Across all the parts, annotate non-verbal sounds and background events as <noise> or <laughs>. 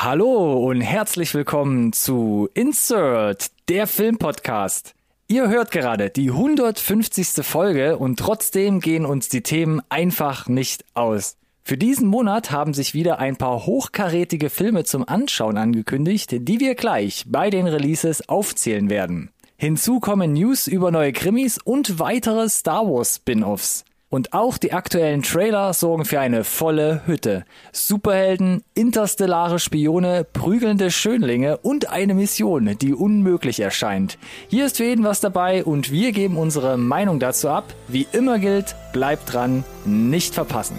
Hallo und herzlich willkommen zu Insert, der Filmpodcast. Ihr hört gerade die 150. Folge und trotzdem gehen uns die Themen einfach nicht aus. Für diesen Monat haben sich wieder ein paar hochkarätige Filme zum Anschauen angekündigt, die wir gleich bei den Releases aufzählen werden. Hinzu kommen News über neue Krimis und weitere Star Wars Spin-offs. Und auch die aktuellen Trailer sorgen für eine volle Hütte. Superhelden, interstellare Spione, prügelnde Schönlinge und eine Mission, die unmöglich erscheint. Hier ist für jeden was dabei und wir geben unsere Meinung dazu ab. Wie immer gilt, bleibt dran, nicht verpassen.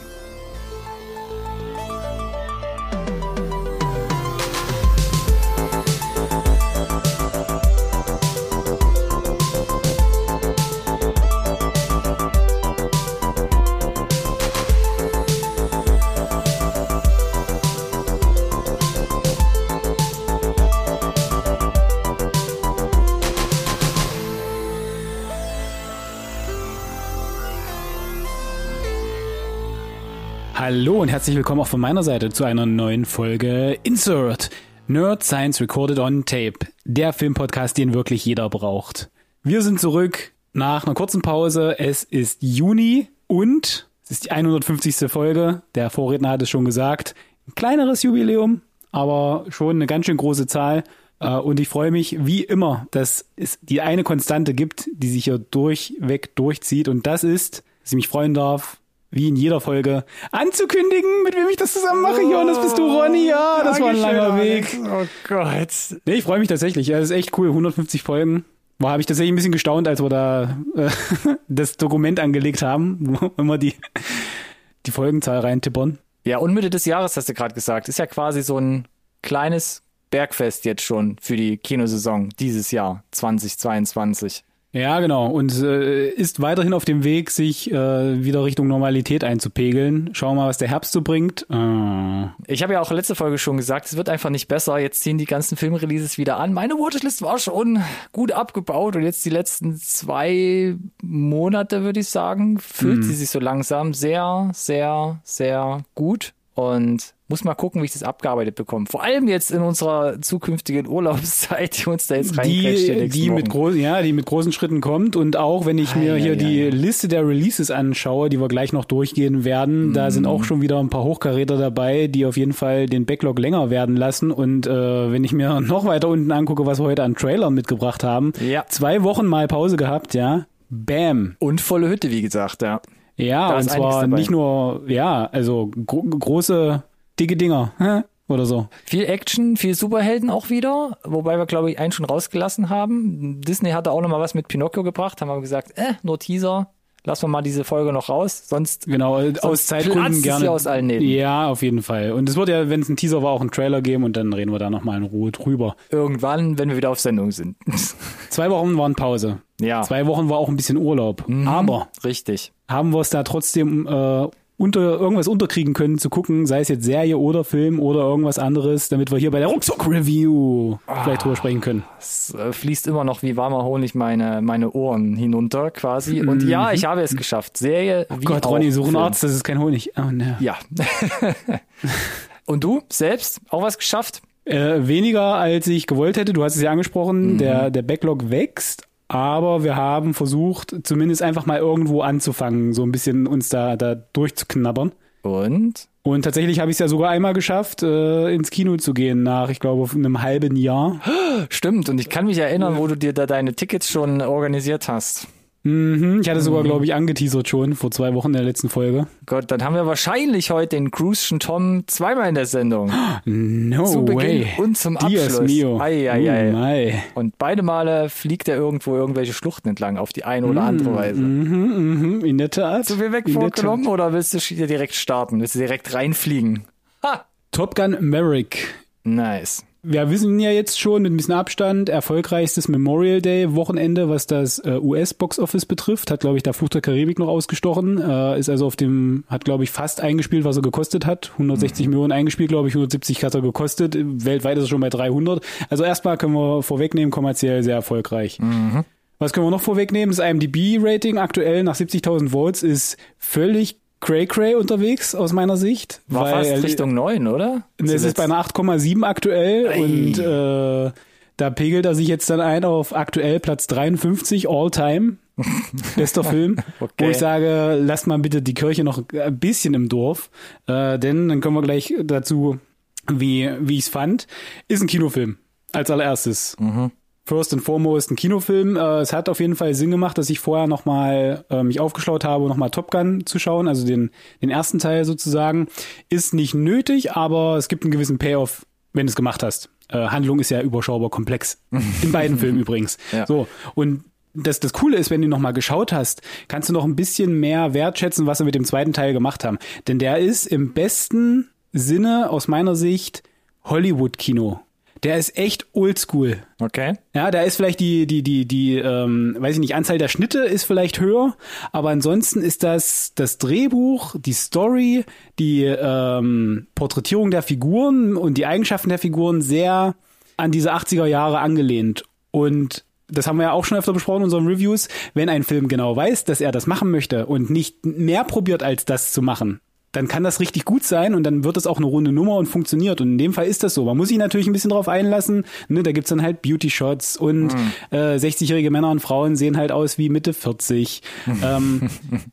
Hallo und herzlich willkommen auch von meiner Seite zu einer neuen Folge Insert Nerd Science Recorded on Tape, der Filmpodcast, den wirklich jeder braucht. Wir sind zurück nach einer kurzen Pause. Es ist Juni und es ist die 150. Folge. Der Vorredner hat es schon gesagt. Ein kleineres Jubiläum, aber schon eine ganz schön große Zahl. Äh, und ich freue mich wie immer, dass es die eine Konstante gibt, die sich hier durchweg durchzieht. Und das ist, dass ich mich freuen darf, wie in jeder Folge, anzukündigen, mit wem ich das zusammen mache. Oh, Jonas, bist du Ronny? Ja, das war ein langer Weg. Oh Gott. Nee, ich freue mich tatsächlich. Ja, das ist echt cool. 150 Folgen. War habe ich tatsächlich ein bisschen gestaunt, als wir da äh, <laughs> das Dokument angelegt haben, wo immer die, die Folgenzahl reintippern. Ja, und Mitte des Jahres hast du gerade gesagt. Ist ja quasi so ein kleines Bergfest jetzt schon für die Kinosaison dieses Jahr 2022. Ja, genau. Und äh, ist weiterhin auf dem Weg, sich äh, wieder Richtung Normalität einzupegeln. Schauen wir mal, was der Herbst so bringt. Äh. Ich habe ja auch letzte Folge schon gesagt, es wird einfach nicht besser. Jetzt ziehen die ganzen Filmreleases wieder an. Meine Watchlist war schon gut abgebaut und jetzt die letzten zwei Monate, würde ich sagen, fühlt hm. sie sich so langsam sehr, sehr, sehr gut. Und muss mal gucken, wie ich das abgearbeitet bekomme. Vor allem jetzt in unserer zukünftigen Urlaubszeit, die uns da jetzt reinquetscht. Die, die mit großen, ja, die mit großen Schritten kommt. Und auch wenn ich mir hier ja, die ja. Liste der Releases anschaue, die wir gleich noch durchgehen werden, mm. da sind auch schon wieder ein paar Hochkaräter dabei, die auf jeden Fall den Backlog länger werden lassen. Und äh, wenn ich mir <laughs> noch weiter unten angucke, was wir heute an Trailern mitgebracht haben, ja. zwei Wochen mal Pause gehabt, ja. Bam. Und volle Hütte, wie gesagt, ja. Ja, und zwar nicht nur, ja, also gro große dicke Dinger oder so. Viel Action, viel Superhelden auch wieder, wobei wir, glaube ich, einen schon rausgelassen haben. Disney hatte auch noch mal was mit Pinocchio gebracht, haben wir gesagt, äh, nur Teaser, lassen wir mal diese Folge noch raus, sonst genau sonst aus Zeitgründen gerne aus allen Nähten. Ja, auf jeden Fall. Und es wird ja, wenn es ein Teaser war, auch ein Trailer geben und dann reden wir da noch mal in Ruhe drüber. Irgendwann, wenn wir wieder auf Sendung sind. Zwei Wochen waren Pause. Ja. Zwei Wochen war auch ein bisschen Urlaub. Mhm, Aber richtig. Haben wir es da trotzdem äh, unter irgendwas unterkriegen können, zu gucken, sei es jetzt Serie oder Film oder irgendwas anderes, damit wir hier bei der Rucksack-Review ah, vielleicht drüber sprechen können. Es äh, fließt immer noch wie warmer Honig meine, meine Ohren hinunter quasi. Und ja, mhm. ich habe es geschafft. Serie oh wie Gott, Ronny, such einen Arzt, das ist kein Honig. Oh, ne. Ja. <laughs> Und du selbst auch was geschafft? Äh, weniger als ich gewollt hätte. Du hast es ja angesprochen, mhm. der, der Backlog wächst, aber wir haben versucht, zumindest einfach mal irgendwo anzufangen, so ein bisschen uns da, da durchzuknabbern. Und? Und tatsächlich habe ich es ja sogar einmal geschafft, äh, ins Kino zu gehen nach, ich glaube, einem halben Jahr. <gasps> Stimmt, und ich kann mich erinnern, wo du dir da deine Tickets schon organisiert hast. Mhm, ich hatte sogar, mhm. glaube ich, angeteasert schon vor zwei Wochen in der letzten Folge. Gott, dann haben wir wahrscheinlich heute den Cruischen Tom zweimal in der Sendung. No Zu Beginn way. und zum Dios Abschluss. Mio. Ei, ei, ei. Oh und beide Male fliegt er irgendwo irgendwelche Schluchten entlang auf die eine oder andere Weise. Mhm, mhm, in der Tat. Zu viel weg vorgenommen oder willst du direkt starten? Willst du direkt reinfliegen? Ha! Top Gun Maverick. Nice wir wissen ja jetzt schon mit ein bisschen Abstand, erfolgreichstes Memorial Day Wochenende, was das äh, US Box Office betrifft, hat glaube ich da Flucht der Karibik noch ausgestochen, äh, ist also auf dem, hat glaube ich fast eingespielt, was er gekostet hat, 160 mhm. Millionen eingespielt, glaube ich, 170 hat er gekostet, weltweit ist er schon bei 300. Also erstmal können wir vorwegnehmen, kommerziell sehr erfolgreich. Mhm. Was können wir noch vorwegnehmen? Das IMDb-Rating aktuell nach 70.000 Votes ist völlig Cray Cray unterwegs aus meiner Sicht. War weil fast Richtung 9, oder? Ne, es ist bei einer 8,7 aktuell Ei. und äh, da pegelt er sich jetzt dann ein auf aktuell Platz 53 all time. Bester Film, Okay. wo ich sage, lasst mal bitte die Kirche noch ein bisschen im Dorf, äh, denn dann kommen wir gleich dazu, wie, wie ich es fand. Ist ein Kinofilm, als allererstes. First and foremost ein Kinofilm. Äh, es hat auf jeden Fall Sinn gemacht, dass ich vorher nochmal äh, mich aufgeschlaut habe, nochmal Top Gun zu schauen, also den, den ersten Teil sozusagen. Ist nicht nötig, aber es gibt einen gewissen Payoff, wenn du es gemacht hast. Äh, Handlung ist ja überschaubar komplex. In beiden <laughs> Filmen übrigens. Ja. So. Und das, das Coole ist, wenn du nochmal geschaut hast, kannst du noch ein bisschen mehr wertschätzen, was sie mit dem zweiten Teil gemacht haben. Denn der ist im besten Sinne aus meiner Sicht Hollywood-Kino. Der ist echt oldschool. Okay. Ja, da ist vielleicht die, die, die, die, ähm, weiß ich nicht, Anzahl der Schnitte ist vielleicht höher, aber ansonsten ist das das Drehbuch, die Story, die ähm, Porträtierung der Figuren und die Eigenschaften der Figuren sehr an diese 80er Jahre angelehnt. Und das haben wir ja auch schon öfter besprochen in unseren Reviews, wenn ein Film genau weiß, dass er das machen möchte und nicht mehr probiert, als das zu machen, dann kann das richtig gut sein und dann wird es auch eine runde Nummer und funktioniert. Und in dem Fall ist das so. Man muss sich natürlich ein bisschen drauf einlassen. Ne, da gibt's dann halt Beauty-Shots und äh, 60-jährige Männer und Frauen sehen halt aus wie Mitte 40. <laughs> ähm,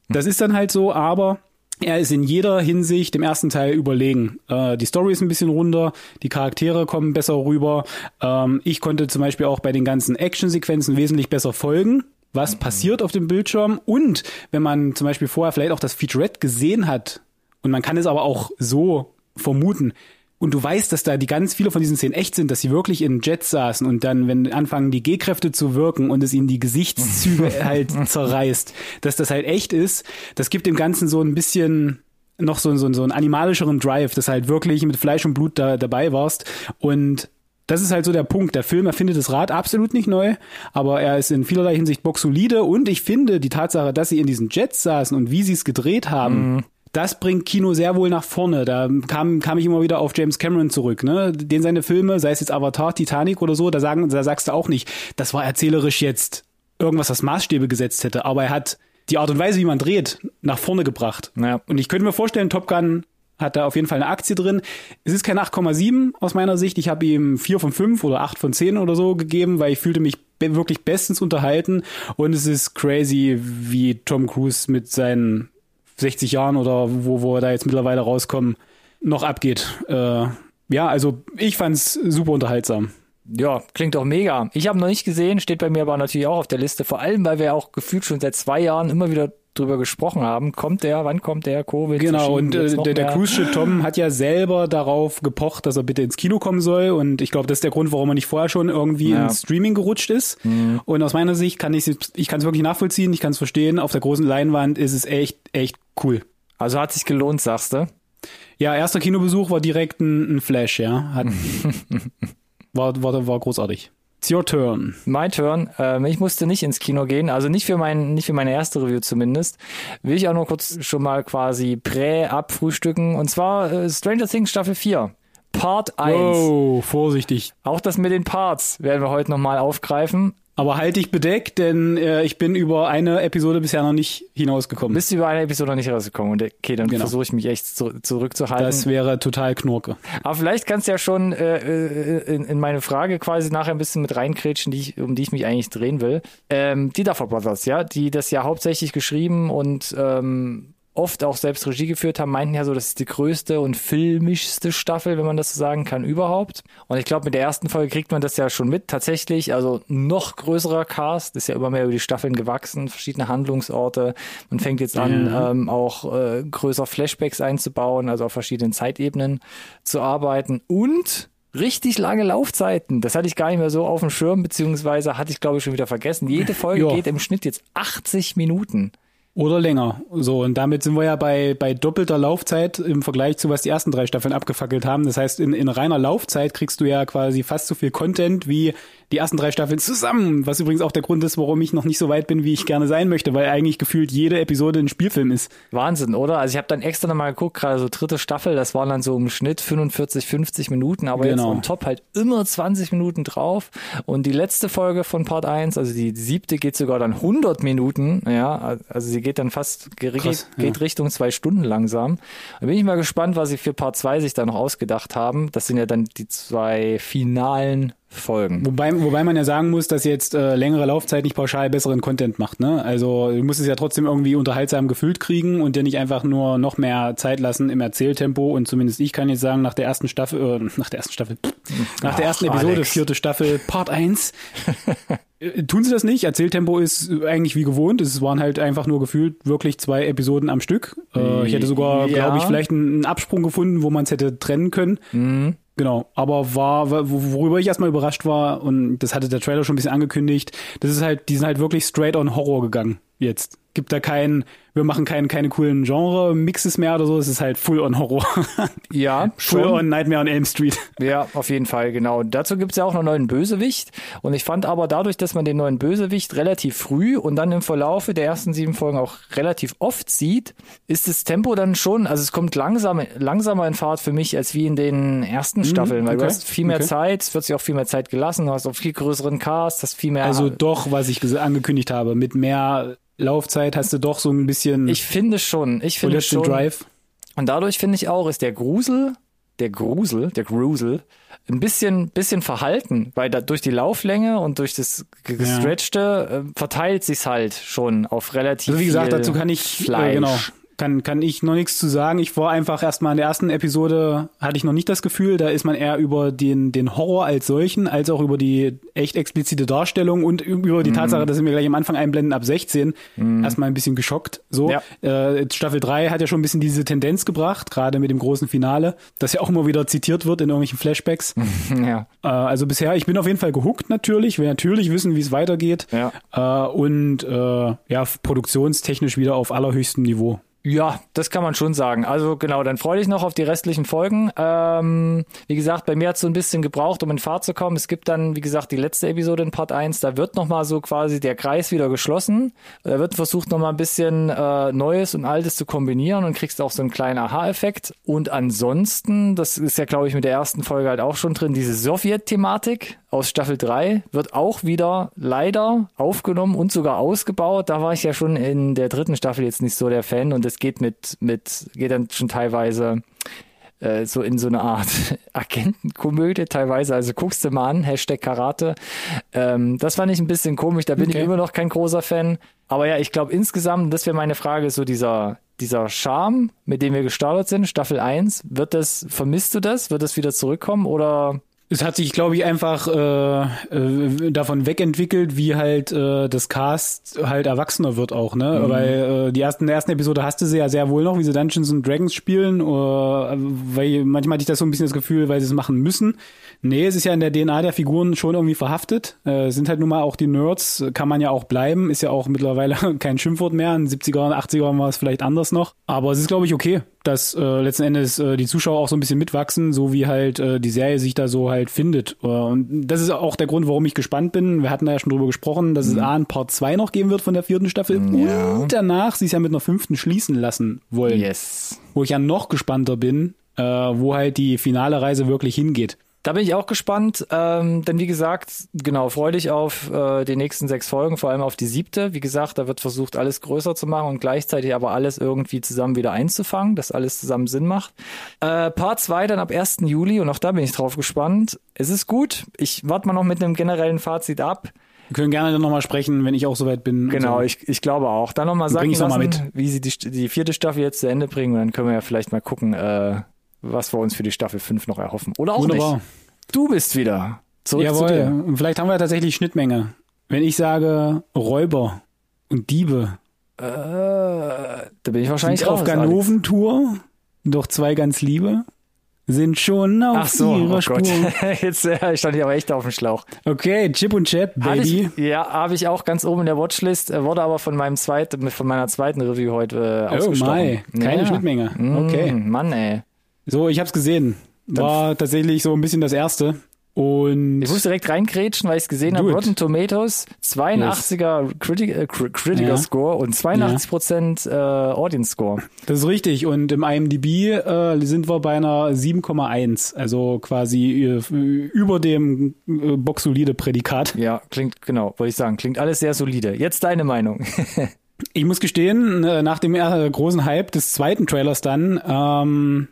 das ist dann halt so, aber er ist in jeder Hinsicht dem ersten Teil überlegen. Äh, die Story ist ein bisschen runder, die Charaktere kommen besser rüber. Ähm, ich konnte zum Beispiel auch bei den ganzen Actionsequenzen wesentlich besser folgen was passiert auf dem Bildschirm und wenn man zum Beispiel vorher vielleicht auch das Featurette gesehen hat und man kann es aber auch so vermuten. Und du weißt, dass da die ganz viele von diesen Szenen echt sind, dass sie wirklich in Jets saßen und dann, wenn anfangen die G-Kräfte zu wirken und es ihnen die Gesichtszüge <laughs> halt zerreißt, dass das halt echt ist, das gibt dem Ganzen so ein bisschen noch so, so, so einen animalischeren Drive, dass halt wirklich mit Fleisch und Blut da, dabei warst. Und das ist halt so der Punkt. Der Film erfindet das Rad absolut nicht neu, aber er ist in vielerlei Hinsicht boxsolide. Und ich finde die Tatsache, dass sie in diesen Jets saßen und wie sie es gedreht haben, das bringt Kino sehr wohl nach vorne. Da kam, kam ich immer wieder auf James Cameron zurück, ne? Den seine Filme, sei es jetzt Avatar, Titanic oder so, da sagen, da sagst du auch nicht, das war erzählerisch jetzt irgendwas, was Maßstäbe gesetzt hätte, aber er hat die Art und Weise, wie man dreht, nach vorne gebracht. Ja. Und ich könnte mir vorstellen, Top Gun hat da auf jeden Fall eine Aktie drin. Es ist kein 8,7 aus meiner Sicht. Ich habe ihm 4 von 5 oder 8 von 10 oder so gegeben, weil ich fühlte mich wirklich bestens unterhalten. Und es ist crazy, wie Tom Cruise mit seinen 60 Jahren oder wo, wo er da jetzt mittlerweile rauskommen, noch abgeht. Äh, ja, also ich fand's super unterhaltsam. Ja, klingt doch mega. Ich habe noch nicht gesehen, steht bei mir aber natürlich auch auf der Liste. Vor allem, weil wir auch gefühlt schon seit zwei Jahren immer wieder drüber gesprochen haben. Kommt der? Wann kommt der? Covid? Genau, und äh, der, der? Cruise Ship Tom hat ja selber darauf gepocht, dass er bitte ins Kino kommen soll. Und ich glaube, das ist der Grund, warum er nicht vorher schon irgendwie Ja. ins Streaming gerutscht ist. Und aus meiner Sicht kann ich ich kann es wirklich nachvollziehen, ich kann es verstehen. Auf der großen Leinwand ist es echt, echt cool. Also hat sich gelohnt, sagst du? Ja, erster Kinobesuch war direkt ein, ein Flash, ja. Hat, <laughs> war, war, war großartig. It's your turn. My turn. Ähm, ich musste nicht ins Kino gehen, also nicht für mein, nicht für meine erste Review zumindest. Will ich auch nur kurz schon mal quasi prä-abfrühstücken. Und zwar äh, Stranger Things Staffel 4. Part 1. Oh, vorsichtig. Auch das mit den Parts werden wir heute nochmal aufgreifen. Aber halt dich bedeckt, denn äh, ich bin über eine Episode bisher noch nicht hinausgekommen. Bist du über eine Episode noch nicht rausgekommen? Und okay, dann Genau. versuche ich mich echt zu, zurückzuhalten. Das wäre total knurke. Aber vielleicht kannst du ja schon äh, äh, in, in meine Frage quasi nachher ein bisschen mit reinkrätschen, die ich, um die ich mich eigentlich drehen will. Ähm, die Duffer Brothers, ja, die das ja hauptsächlich geschrieben und ähm, oft auch selbst Regie geführt haben, meinten ja so, das ist die größte und filmischste Staffel, wenn man das so sagen kann, überhaupt. Und ich glaube, mit der ersten Folge kriegt man das ja schon mit, tatsächlich. Also noch größerer Cast, ist ja immer mehr über die Staffeln gewachsen, verschiedene Handlungsorte. Man fängt jetzt an, Ja. ähm, auch äh, größer Flashbacks einzubauen, also auf verschiedenen Zeitebenen zu arbeiten und richtig lange Laufzeiten. Das hatte ich gar nicht mehr so auf dem Schirm, beziehungsweise hatte ich glaube ich schon wieder vergessen. Jede Folge <laughs> Ja. geht im Schnitt jetzt 80 Minuten. Oder länger. So, und damit sind wir ja bei, bei doppelter Laufzeit im Vergleich zu, was die ersten drei Staffeln abgefackelt haben. Das heißt, in, in reiner Laufzeit kriegst du ja quasi fast so viel Content wie die ersten drei Staffeln zusammen. Was übrigens auch der Grund ist, warum ich noch nicht so weit bin, wie ich gerne sein möchte, weil eigentlich gefühlt jede Episode ein Spielfilm ist. Wahnsinn, oder? Also ich habe dann extra nochmal geguckt, gerade so dritte Staffel, das waren dann so im Schnitt 45, 50 Minuten, aber Genau. jetzt on top halt immer 20 Minuten drauf. Und die letzte Folge von Part 1, also die siebte, geht sogar dann 100 Minuten, ja, also sie geht dann fast geht, Krass, geht ja. Richtung zwei Stunden langsam. Da bin ich mal gespannt, was sie für Part 2 sich da noch ausgedacht haben. Das sind ja dann die zwei finalen Folgen. Wobei, wobei man ja sagen muss, dass jetzt äh, längere Laufzeit nicht pauschal besseren Content macht. Ne? Also du musst es ja trotzdem irgendwie unterhaltsam gefüllt kriegen und dir nicht einfach nur noch mehr Zeit lassen im Erzähltempo. Und zumindest ich kann jetzt sagen, nach der ersten Staffel, äh, nach der ersten Staffel, nach der Ach, ersten Episode, Alex. vierte Staffel, Part 1, äh, tun sie das nicht. Erzähltempo ist eigentlich wie gewohnt. Es waren halt einfach nur gefühlt wirklich zwei Episoden am Stück. Äh, ich hätte sogar, Ja. glaube ich, vielleicht einen, einen Absprung gefunden, wo man es hätte trennen können. Genau, aber war, worüber ich erstmal überrascht war, und das hatte der Trailer schon ein bisschen angekündigt, das ist halt, die sind halt wirklich straight on Horror gegangen jetzt. Gibt da keinen, wir machen keinen, keine coolen Genre-Mixes mehr oder so, es ist halt full on Horror. <laughs> Ja, schon. on Nightmare on Elm Street. <laughs> Ja, auf jeden Fall, genau. Dazu gibt's ja auch noch einen neuen Bösewicht. Und ich fand aber dadurch, dass man den neuen Bösewicht relativ früh und dann im Verlaufe der ersten sieben Folgen auch relativ oft sieht, ist das Tempo dann schon, also es kommt langsam, langsamer in Fahrt für mich als wie in den ersten Staffeln, weil du Mhm, hast viel mehr okay. Zeit, es wird sich auch viel mehr Zeit gelassen, du hast auch viel größeren Cast, hast viel mehr. Also doch, was ich angekündigt habe, mit mehr Laufzeit hast du doch so ein bisschen ich finde schon, ich finde schon. Drive. Und dadurch finde ich auch, ist der Grusel, der Grusel, der Grusel, ein bisschen, bisschen verhalten, weil da durch die Lauflänge und durch das ge- gestretchte äh, verteilt sich's halt schon auf relativ Also wie gesagt, dazu kann ich Fleisch. Äh, genau kann kann ich noch nichts zu sagen. Ich war einfach erstmal in der ersten Episode hatte ich noch nicht das Gefühl, da ist man eher über den den Horror als solchen, als auch über die echt explizite Darstellung und über Mhm. die Tatsache, dass sie mir gleich am Anfang einblenden ab 16, erstmal ein bisschen geschockt. So Ja. äh, Staffel 3 hat ja schon ein bisschen diese Tendenz gebracht, gerade mit dem großen Finale, das ja auch immer wieder zitiert wird in irgendwelchen Flashbacks. <laughs> Ja. Äh, also bisher, ich bin auf jeden Fall gehuckt natürlich, will natürlich wissen, wie es weitergeht. Ja. Äh, und äh, ja, produktionstechnisch wieder auf allerhöchstem Niveau. Ja, das kann man schon sagen. Also genau, dann freue dich noch auf die restlichen Folgen. Ähm, wie gesagt, bei mir hat es so ein bisschen gebraucht, um in Fahrt zu kommen. Es gibt dann, wie gesagt, die letzte Episode in Part 1, da wird nochmal so quasi der Kreis wieder geschlossen. Da wird versucht nochmal ein bisschen äh, Neues und Altes zu kombinieren und kriegst auch so einen kleinen Aha-Effekt. Und ansonsten, das ist ja, glaube ich, mit der ersten Folge halt auch schon drin, diese Sowjet-Thematik aus Staffel 3 wird auch wieder leider aufgenommen und sogar ausgebaut. Da war ich ja schon in der dritten Staffel jetzt nicht so der Fan und es geht mit, mit, geht dann schon teilweise äh, so in so eine Art <laughs> Agentenkomödie teilweise. Also guckst du mal an, Hashtag Karate. Ähm, das fand ich ein bisschen komisch, da bin Okay. ich immer noch kein großer Fan. Aber ja, ich glaube insgesamt, das wäre meine Frage, so dieser, dieser Charme, mit dem wir gestartet sind, Staffel 1, wird das, vermisst du das? Wird das wieder zurückkommen oder Es hat sich, glaube ich, einfach äh, äh, davon wegentwickelt, wie halt äh, das Cast halt erwachsener wird auch, ne? Weil äh, die ersten, in der ersten Episode hast du sie ja sehr wohl noch, wie sie Dungeons and Dragons spielen, oder, weil manchmal hatte ich das so ein bisschen das Gefühl, weil sie es machen müssen. Nee, es ist ja in der DNA der Figuren schon irgendwie verhaftet. Äh, sind halt nun mal auch die Nerds, kann man ja auch bleiben, ist ja auch mittlerweile <laughs> kein Schimpfwort mehr. In den 70er und 80er war es vielleicht anders noch. Aber es ist, glaube ich, okay, dass äh, letzten Endes äh, die Zuschauer auch so ein bisschen mitwachsen, so wie halt äh, die Serie sich da so halt findet. Äh, und das ist auch der Grund, warum ich gespannt bin. Wir hatten da ja schon drüber gesprochen, dass es A, ein Part 2 noch geben wird von der vierten Staffel Ja. und danach sie es ja mit einer fünften schließen lassen wollen. Yes. Wo ich ja noch gespannter bin, äh, wo halt die finale Reise wirklich hingeht. Da bin ich auch gespannt, ähm, denn wie gesagt, genau, freu dich auf äh, die nächsten sechs Folgen, vor allem auf die siebte. Wie gesagt, da wird versucht, alles größer zu machen und gleichzeitig aber alles irgendwie zusammen wieder einzufangen, dass alles zusammen Sinn macht. Äh, Part 2 dann ab 1. Juli und auch da bin ich drauf gespannt. Es ist gut. Ich warte mal noch mit einem generellen Fazit ab. Wir können gerne dann nochmal sprechen, wenn ich auch soweit bin. Genau, so. ich, ich glaube auch. Dann nochmal sagen ich's noch mal lassen, wie sie die, die vierte Staffel jetzt zu Ende bringen und dann können wir ja vielleicht mal gucken, äh, was wir uns für die Staffel 5 noch erhoffen. Oder auch Wunderbar. nicht. Du bist wieder. Zurück zu dir. Jawohl. Und vielleicht haben wir tatsächlich Schnittmenge. Wenn ich sage Räuber und Diebe, Äh, da bin ich wahrscheinlich sind auf raus, Alex. Ganoventour, doch zwei ganz liebe, sind schon auf Ach so, ihrer oh Spur. Gott. <laughs> Jetzt äh, stand ich aber echt auf dem Schlauch. Okay, Chip und Chap, Hatte Baby. Ich, ja, habe ich auch ganz oben in der Watchlist, äh, wurde aber von meinem zweiten, von meiner zweiten Review heute äh, Oh ausgestochen. my, keine ja. Schnittmenge. Okay. Mm, Mann, ey. So, ich hab's gesehen. War tatsächlich so ein bisschen das erste. Und Ich muss direkt reingrätschen, weil ich es gesehen habe. Rotten Tomatoes, 82er Critic, äh, Cri- Critical Ja. Score und 82% äh, Audience Score. das ist richtig. Und im IMDb äh, sind wir bei einer 7,1. Also quasi äh, über dem äh, boxsolide Prädikat. Ja, klingt, genau, wollte ich sagen. Klingt alles sehr solide. Jetzt deine Meinung. <laughs> Ich muss gestehen, äh, nach dem äh, großen Hype des zweiten Trailers dann, ähm,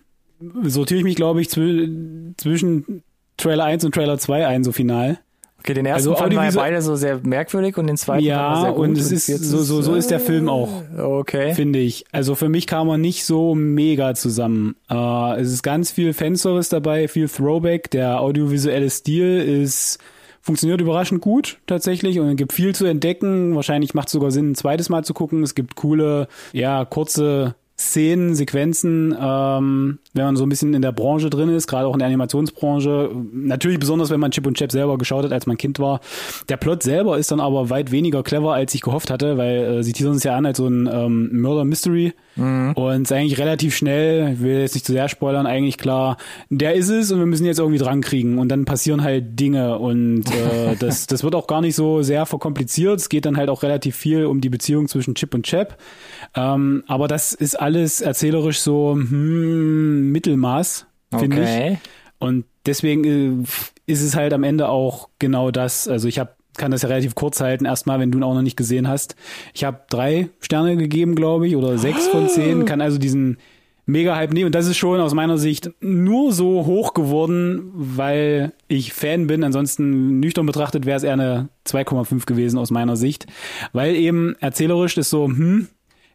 sortiere ich mich, glaube ich, zw zwischen Trailer 1 und Trailer 2 ein, so final. Okay, den ersten Also fanden wir beide so sehr merkwürdig und den zweiten Ja, sehr gut. und es ist jetzt so, so, so ist der Film auch. Okay. finde ich. Also für mich kam er nicht so mega zusammen. Äh, es ist ganz viel Fanservice dabei, viel Throwback. Der audiovisuelle Stil ist funktioniert überraschend gut tatsächlich und es gibt viel zu entdecken. Wahrscheinlich macht es sogar Sinn, ein zweites Mal zu gucken. Es gibt coole, ja, kurze Szenen, Sequenzen, ähm, wenn man so ein bisschen in der Branche drin ist, gerade auch in der Animationsbranche. Natürlich besonders, wenn man Chip und Chap selber geschaut hat, als man Kind war. Der Plot selber ist dann aber weit weniger clever, als ich gehofft hatte, weil äh, sie teasern es ja an als so ein ähm, Murder-Mystery. Und ist eigentlich relativ schnell, ich will jetzt nicht zu sehr spoilern, eigentlich klar, der ist es und wir müssen jetzt irgendwie dran kriegen. Und dann passieren halt Dinge und äh, <laughs> das, das wird auch gar nicht so sehr verkompliziert. Es geht dann halt auch relativ viel um die Beziehung zwischen Chip und Chap. Ähm, aber das ist alles erzählerisch so hm, Mittelmaß, finde ich. Okay. Und deswegen äh, ist es halt am Ende auch genau das. Also ich habe kann das ja relativ kurz halten, erstmal, wenn du ihn auch noch nicht gesehen hast. Ich habe drei Sterne gegeben, glaube ich, oder sechs von zehn, kann also diesen Mega-Hype nehmen. Und das ist schon aus meiner Sicht nur so hoch geworden, weil ich Fan bin. Ansonsten nüchtern betrachtet wäre es eher eine 2,5 gewesen aus meiner Sicht. Weil eben erzählerisch ist so, hm,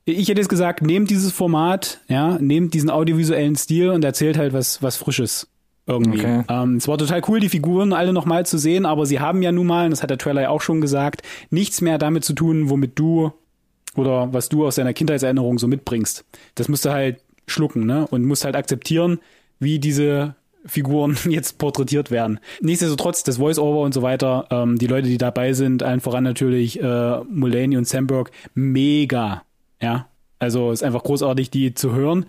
ich hätte jetzt gesagt, nehmt dieses Format, ja, nehmt diesen audiovisuellen Stil und erzählt halt was, was Frisches. Irgendwie. Okay. Ähm, es war total cool, die Figuren alle nochmal zu sehen, aber sie haben ja nun mal, und das hat der Trailer ja auch schon gesagt, nichts mehr damit zu tun, womit du oder was du aus deiner Kindheitserinnerung so mitbringst. Das musst du halt schlucken, ne? Und musst halt akzeptieren, wie diese Figuren <laughs> jetzt porträtiert werden. Nichtsdestotrotz, das Voice-Over und so weiter, ähm, die Leute, die dabei sind, allen voran natürlich äh, Mulaney und Samberg, mega, ja. Also ist einfach großartig, die zu hören.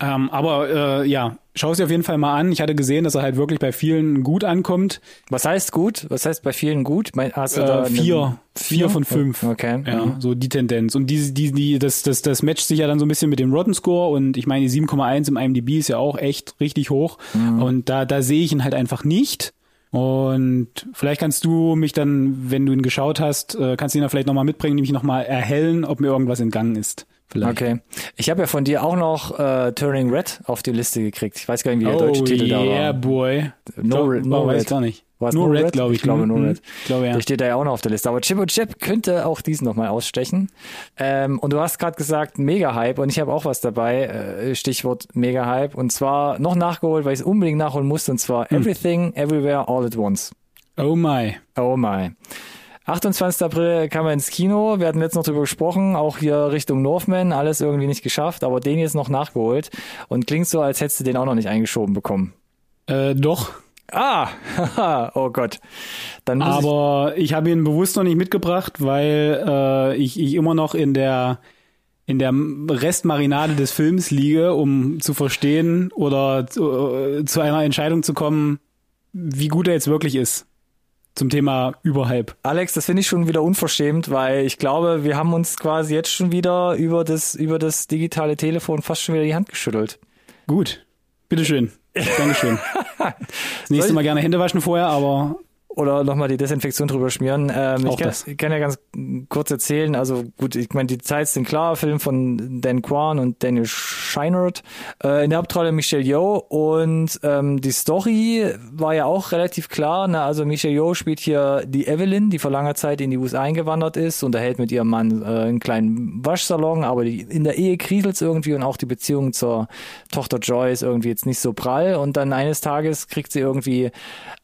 Ähm, aber äh, ja, schau es dir auf jeden Fall mal an. Ich hatte gesehen, dass er halt wirklich bei vielen gut ankommt. Was heißt gut? Was heißt bei vielen gut? Mein, hast du Äh, da vier, eine- vier von fünf. Okay. Ja, Mhm. so die Tendenz. Und die, die, die, das, das, das matcht sich ja dann so ein bisschen mit dem Rotten Score und ich meine, die 7,1 im IMDb ist ja auch echt richtig hoch. Und da, da sehe ich ihn halt einfach nicht. Und vielleicht kannst du mich dann, wenn du ihn geschaut hast, äh, kannst du ihn da vielleicht nochmal mitbringen, nämlich nochmal erhellen, ob mir irgendwas entgangen ist. Vielleicht. Okay. Ich habe ja von dir auch noch äh, Turning Red auf die Liste gekriegt. Ich weiß gar nicht, wie der deutsche oh Titel da yeah, war. boy. No, Red- no oh, weiß Red. ich gar nicht. War's nur No Red, Red? glaube ich. Ich glaube Hm, No hm. Red. Ich glaube, ja. Der steht da ja auch noch auf der Liste. Aber Chip und Chip könnte auch diesen nochmal ausstechen. Ähm, und du hast gerade gesagt, Mega-Hype. Und ich habe auch was dabei. Äh, Stichwort Mega-Hype. Und zwar noch nachgeholt, weil ich es unbedingt nachholen musste. Und zwar Hm. Everything, Everywhere, All at Once. Oh my. Oh my. 28. April kam er ins Kino. Wir hatten letztens noch drüber gesprochen, auch hier Richtung Northman, alles irgendwie nicht geschafft, aber den jetzt noch nachgeholt und klingt so, als hättest du den auch noch nicht eingeschoben bekommen. Äh, doch. Ah, haha, <laughs> oh Gott. Dann muss Aber ich habe ihn bewusst noch nicht mitgebracht, weil äh, ich, ich immer noch in der in der Restmarinade des Films liege, um zu verstehen oder zu, äh, zu einer Entscheidung zu kommen, wie gut er jetzt wirklich ist. Zum Thema Überhype. ich, Alex, das finde ich schon wieder unverschämt, weil ich glaube, wir haben uns quasi jetzt schon wieder über das, über das digitale Telefon fast schon wieder die Hand geschüttelt. Gut. Bitteschön. <laughs> Dankeschön. Das nächste Mal gerne Hände waschen vorher, aber Oder nochmal die Desinfektion drüber schmieren. Ähm, Auch ich kann, ich kann ja ganz kurz erzählen, also gut, ich meine, die Details sind klar, Film von Dan Kwan und Daniel Scheinert. Äh, in der Hauptrolle Michelle Yeoh und ähm, die Story war ja auch relativ klar. Ne? Also Michelle Yeoh spielt hier die Evelyn, die vor langer Zeit in die USA eingewandert ist und erhält mit ihrem Mann äh, einen kleinen Waschsalon, aber die, in der Ehe kriselt irgendwie und auch die Beziehung zur Tochter Joy ist irgendwie jetzt nicht so prall und dann eines Tages kriegt sie irgendwie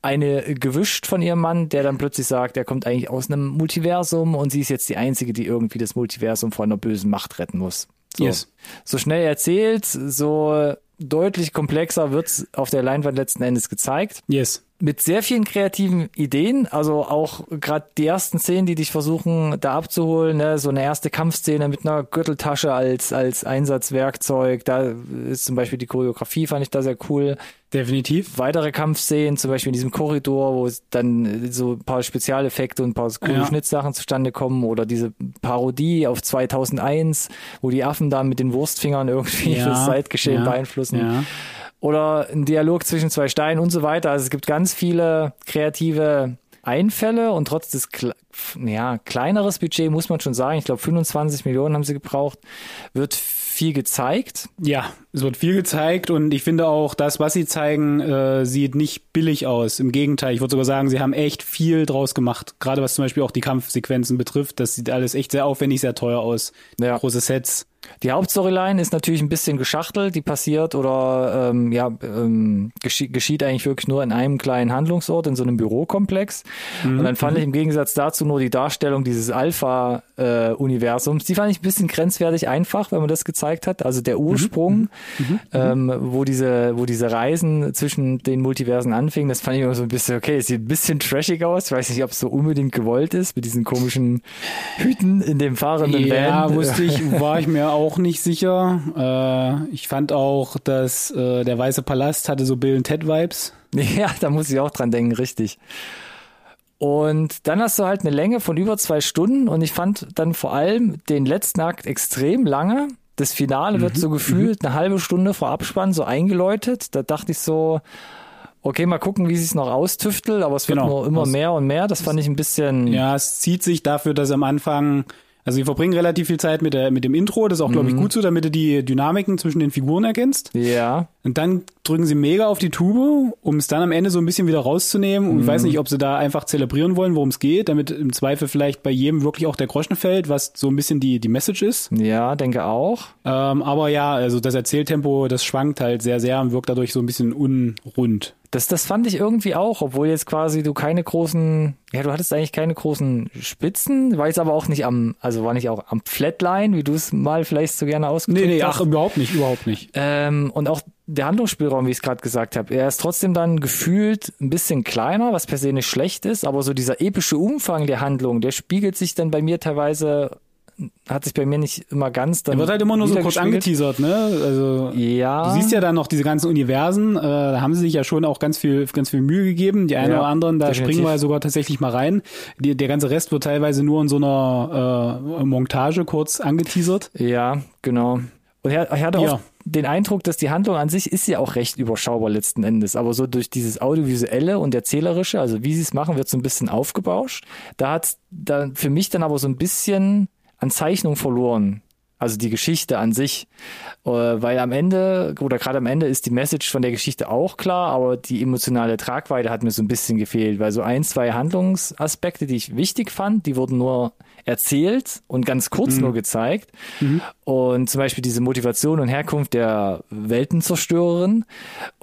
eine gewischt von ihrem Mann, der dann plötzlich sagt, er kommt eigentlich aus einem Multiversum und sie ist jetzt die Einzige, die irgendwie das Multiversum vor einer bösen Macht retten muss. So, Yes. so schnell erzählt, so deutlich komplexer wird's auf der Leinwand letzten Endes gezeigt yes. Mit sehr vielen kreativen Ideen, also auch gerade die ersten Szenen, die dich versuchen da abzuholen, ne? so eine erste Kampfszene mit einer Gürteltasche als als Einsatzwerkzeug, da ist zum Beispiel die Choreografie fand ich da sehr cool. Definitiv. Weitere Kampfszenen, zum Beispiel in diesem Korridor, wo es dann so ein paar Spezialeffekte und ein paar coole Ja. Schnittsachen zustande kommen oder diese Parodie auf 2001, wo die Affen da mit den Wurstfingern irgendwie Ja, <laughs> das Zeitgeschehen ja, beeinflussen Ja. Oder ein Dialog zwischen zwei Steinen und so weiter. Also es gibt ganz viele kreative Einfälle und trotz des ja, kleineres Budget muss man schon sagen, ich glaube 25 Millionen haben sie gebraucht, wird viel gezeigt. Ja, es wird viel gezeigt und ich finde auch, das, was sie zeigen, äh, sieht nicht billig aus. Im Gegenteil, ich würde sogar sagen, sie haben echt viel draus gemacht. Gerade was zum Beispiel auch die Kampfsequenzen betrifft, das sieht alles echt sehr aufwendig, sehr teuer aus. Ja. Große Sets. Die Hauptstoryline ist natürlich ein bisschen geschachtelt, die passiert oder ähm, ja ähm, geschieht, geschieht eigentlich wirklich nur in einem kleinen Handlungsort, in so einem Bürokomplex. Mhm. Und dann fand ich im Gegensatz dazu nur die Darstellung dieses Alpha-Universums, äh, die fand ich ein bisschen grenzwertig einfach, wenn man das gezeigt hat. Also der Ursprung, mhm. mhm. mhm. ähm, wo diese, wo diese Reisen zwischen den Multiversen anfingen, das fand ich immer so ein bisschen, okay, es sieht ein bisschen trashig aus. Ich weiß nicht, ob es so unbedingt gewollt ist, mit diesen komischen Hüten in dem fahrenden ja, Van. Ja, wusste ich, war ich mir auch nicht sicher. Äh, ich fand auch, dass äh, der Weiße Palast hatte so Bill und Ted Vibes. <laughs> Ja, da muss ich auch dran denken, richtig. Und dann hast du halt eine Länge von über zwei Stunden und ich fand dann vor allem den letzten Akt extrem lange. Das Finale mhm, wird so gefühlt mhm. eine halbe Stunde vor Abspann so eingeläutet. Da dachte ich so, okay, mal gucken, wie sie es noch austüftelt, aber es wird genau. nur immer mehr und mehr. Das fand ich ein bisschen. Ja, es zieht sich dafür, dass am Anfang also sie verbringen relativ viel Zeit mit, der, mit dem Intro, das ist auch, glaube ich, mhm. gut so, damit du die Dynamiken zwischen den Figuren erkennst. Ja. Und dann drücken sie mega auf die Tube, um es dann am Ende so ein bisschen wieder rauszunehmen. Und mhm. ich weiß nicht, ob sie da einfach zelebrieren wollen, worum es geht, damit im Zweifel vielleicht bei jedem wirklich auch der Groschen fällt, was so ein bisschen die, die Message ist. Ja, denke auch. Ähm, aber ja, also das Erzähltempo, das schwankt halt sehr, sehr und wirkt dadurch so ein bisschen unrund. Das, das fand ich irgendwie auch, obwohl jetzt quasi du keine großen, ja, du hattest eigentlich keine großen Spitzen, war jetzt aber auch nicht am, also war nicht auch am Flatline, wie du es mal vielleicht so gerne ausgedrückt nee, nee, hast. ach, überhaupt nicht, überhaupt nicht. Ähm, und auch der Handlungsspielraum, wie ich es gerade gesagt habe, er ist trotzdem dann gefühlt ein bisschen kleiner, was per se nicht schlecht ist, aber so dieser epische Umfang der Handlung, der spiegelt sich dann bei mir teilweise hat sich bei mir nicht immer ganz dann. Er wird halt immer nur so kurz angeteasert, ne? Also ja. Du siehst ja dann noch diese ganzen Universen, äh, da haben sie sich ja schon auch ganz viel, ganz viel Mühe gegeben. Die einen ja, oder anderen, da definitiv. springen wir sogar tatsächlich mal rein. Die, der ganze Rest wird teilweise nur in so einer äh, Montage kurz angeteasert. Ja, genau. Und er, er hatte ja. auch den Eindruck, dass die Handlung an sich ist ja auch recht überschaubar letzten Endes, aber so durch dieses audiovisuelle und erzählerische, also wie sie es machen, wird so ein bisschen aufgebauscht. Da hat da für mich dann aber so ein bisschen an Zeichnung verloren. Also die Geschichte an sich. Äh, weil am Ende, oder gerade am Ende ist die Message von der Geschichte auch klar, aber die emotionale Tragweite hat mir so ein bisschen gefehlt, weil so ein, zwei Handlungsaspekte, die ich wichtig fand, die wurden nur erzählt und ganz kurz mhm. nur gezeigt. Mhm. Und zum Beispiel diese Motivation und Herkunft der Weltenzerstörerin.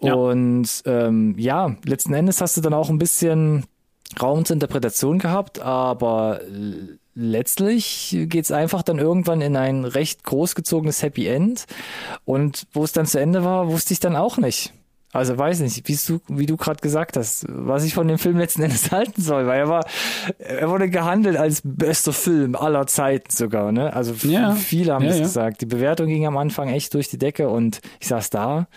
Ja. Und ähm, ja, letzten Endes hast du dann auch ein bisschen Raum zur Interpretation gehabt, aber letztlich geht's einfach dann irgendwann in ein recht großgezogenes Happy End. Und wo es dann zu Ende war, wusste ich dann auch nicht. Also weiß nicht, wie du, wie du gerade gesagt hast, was ich von dem Film letzten Endes <laughs> halten soll, weil er war, er wurde gehandelt als bester Film aller Zeiten sogar, ne? Also ja. viele haben ja, das ja. gesagt. Die Bewertung ging am Anfang echt durch die Decke und ich saß da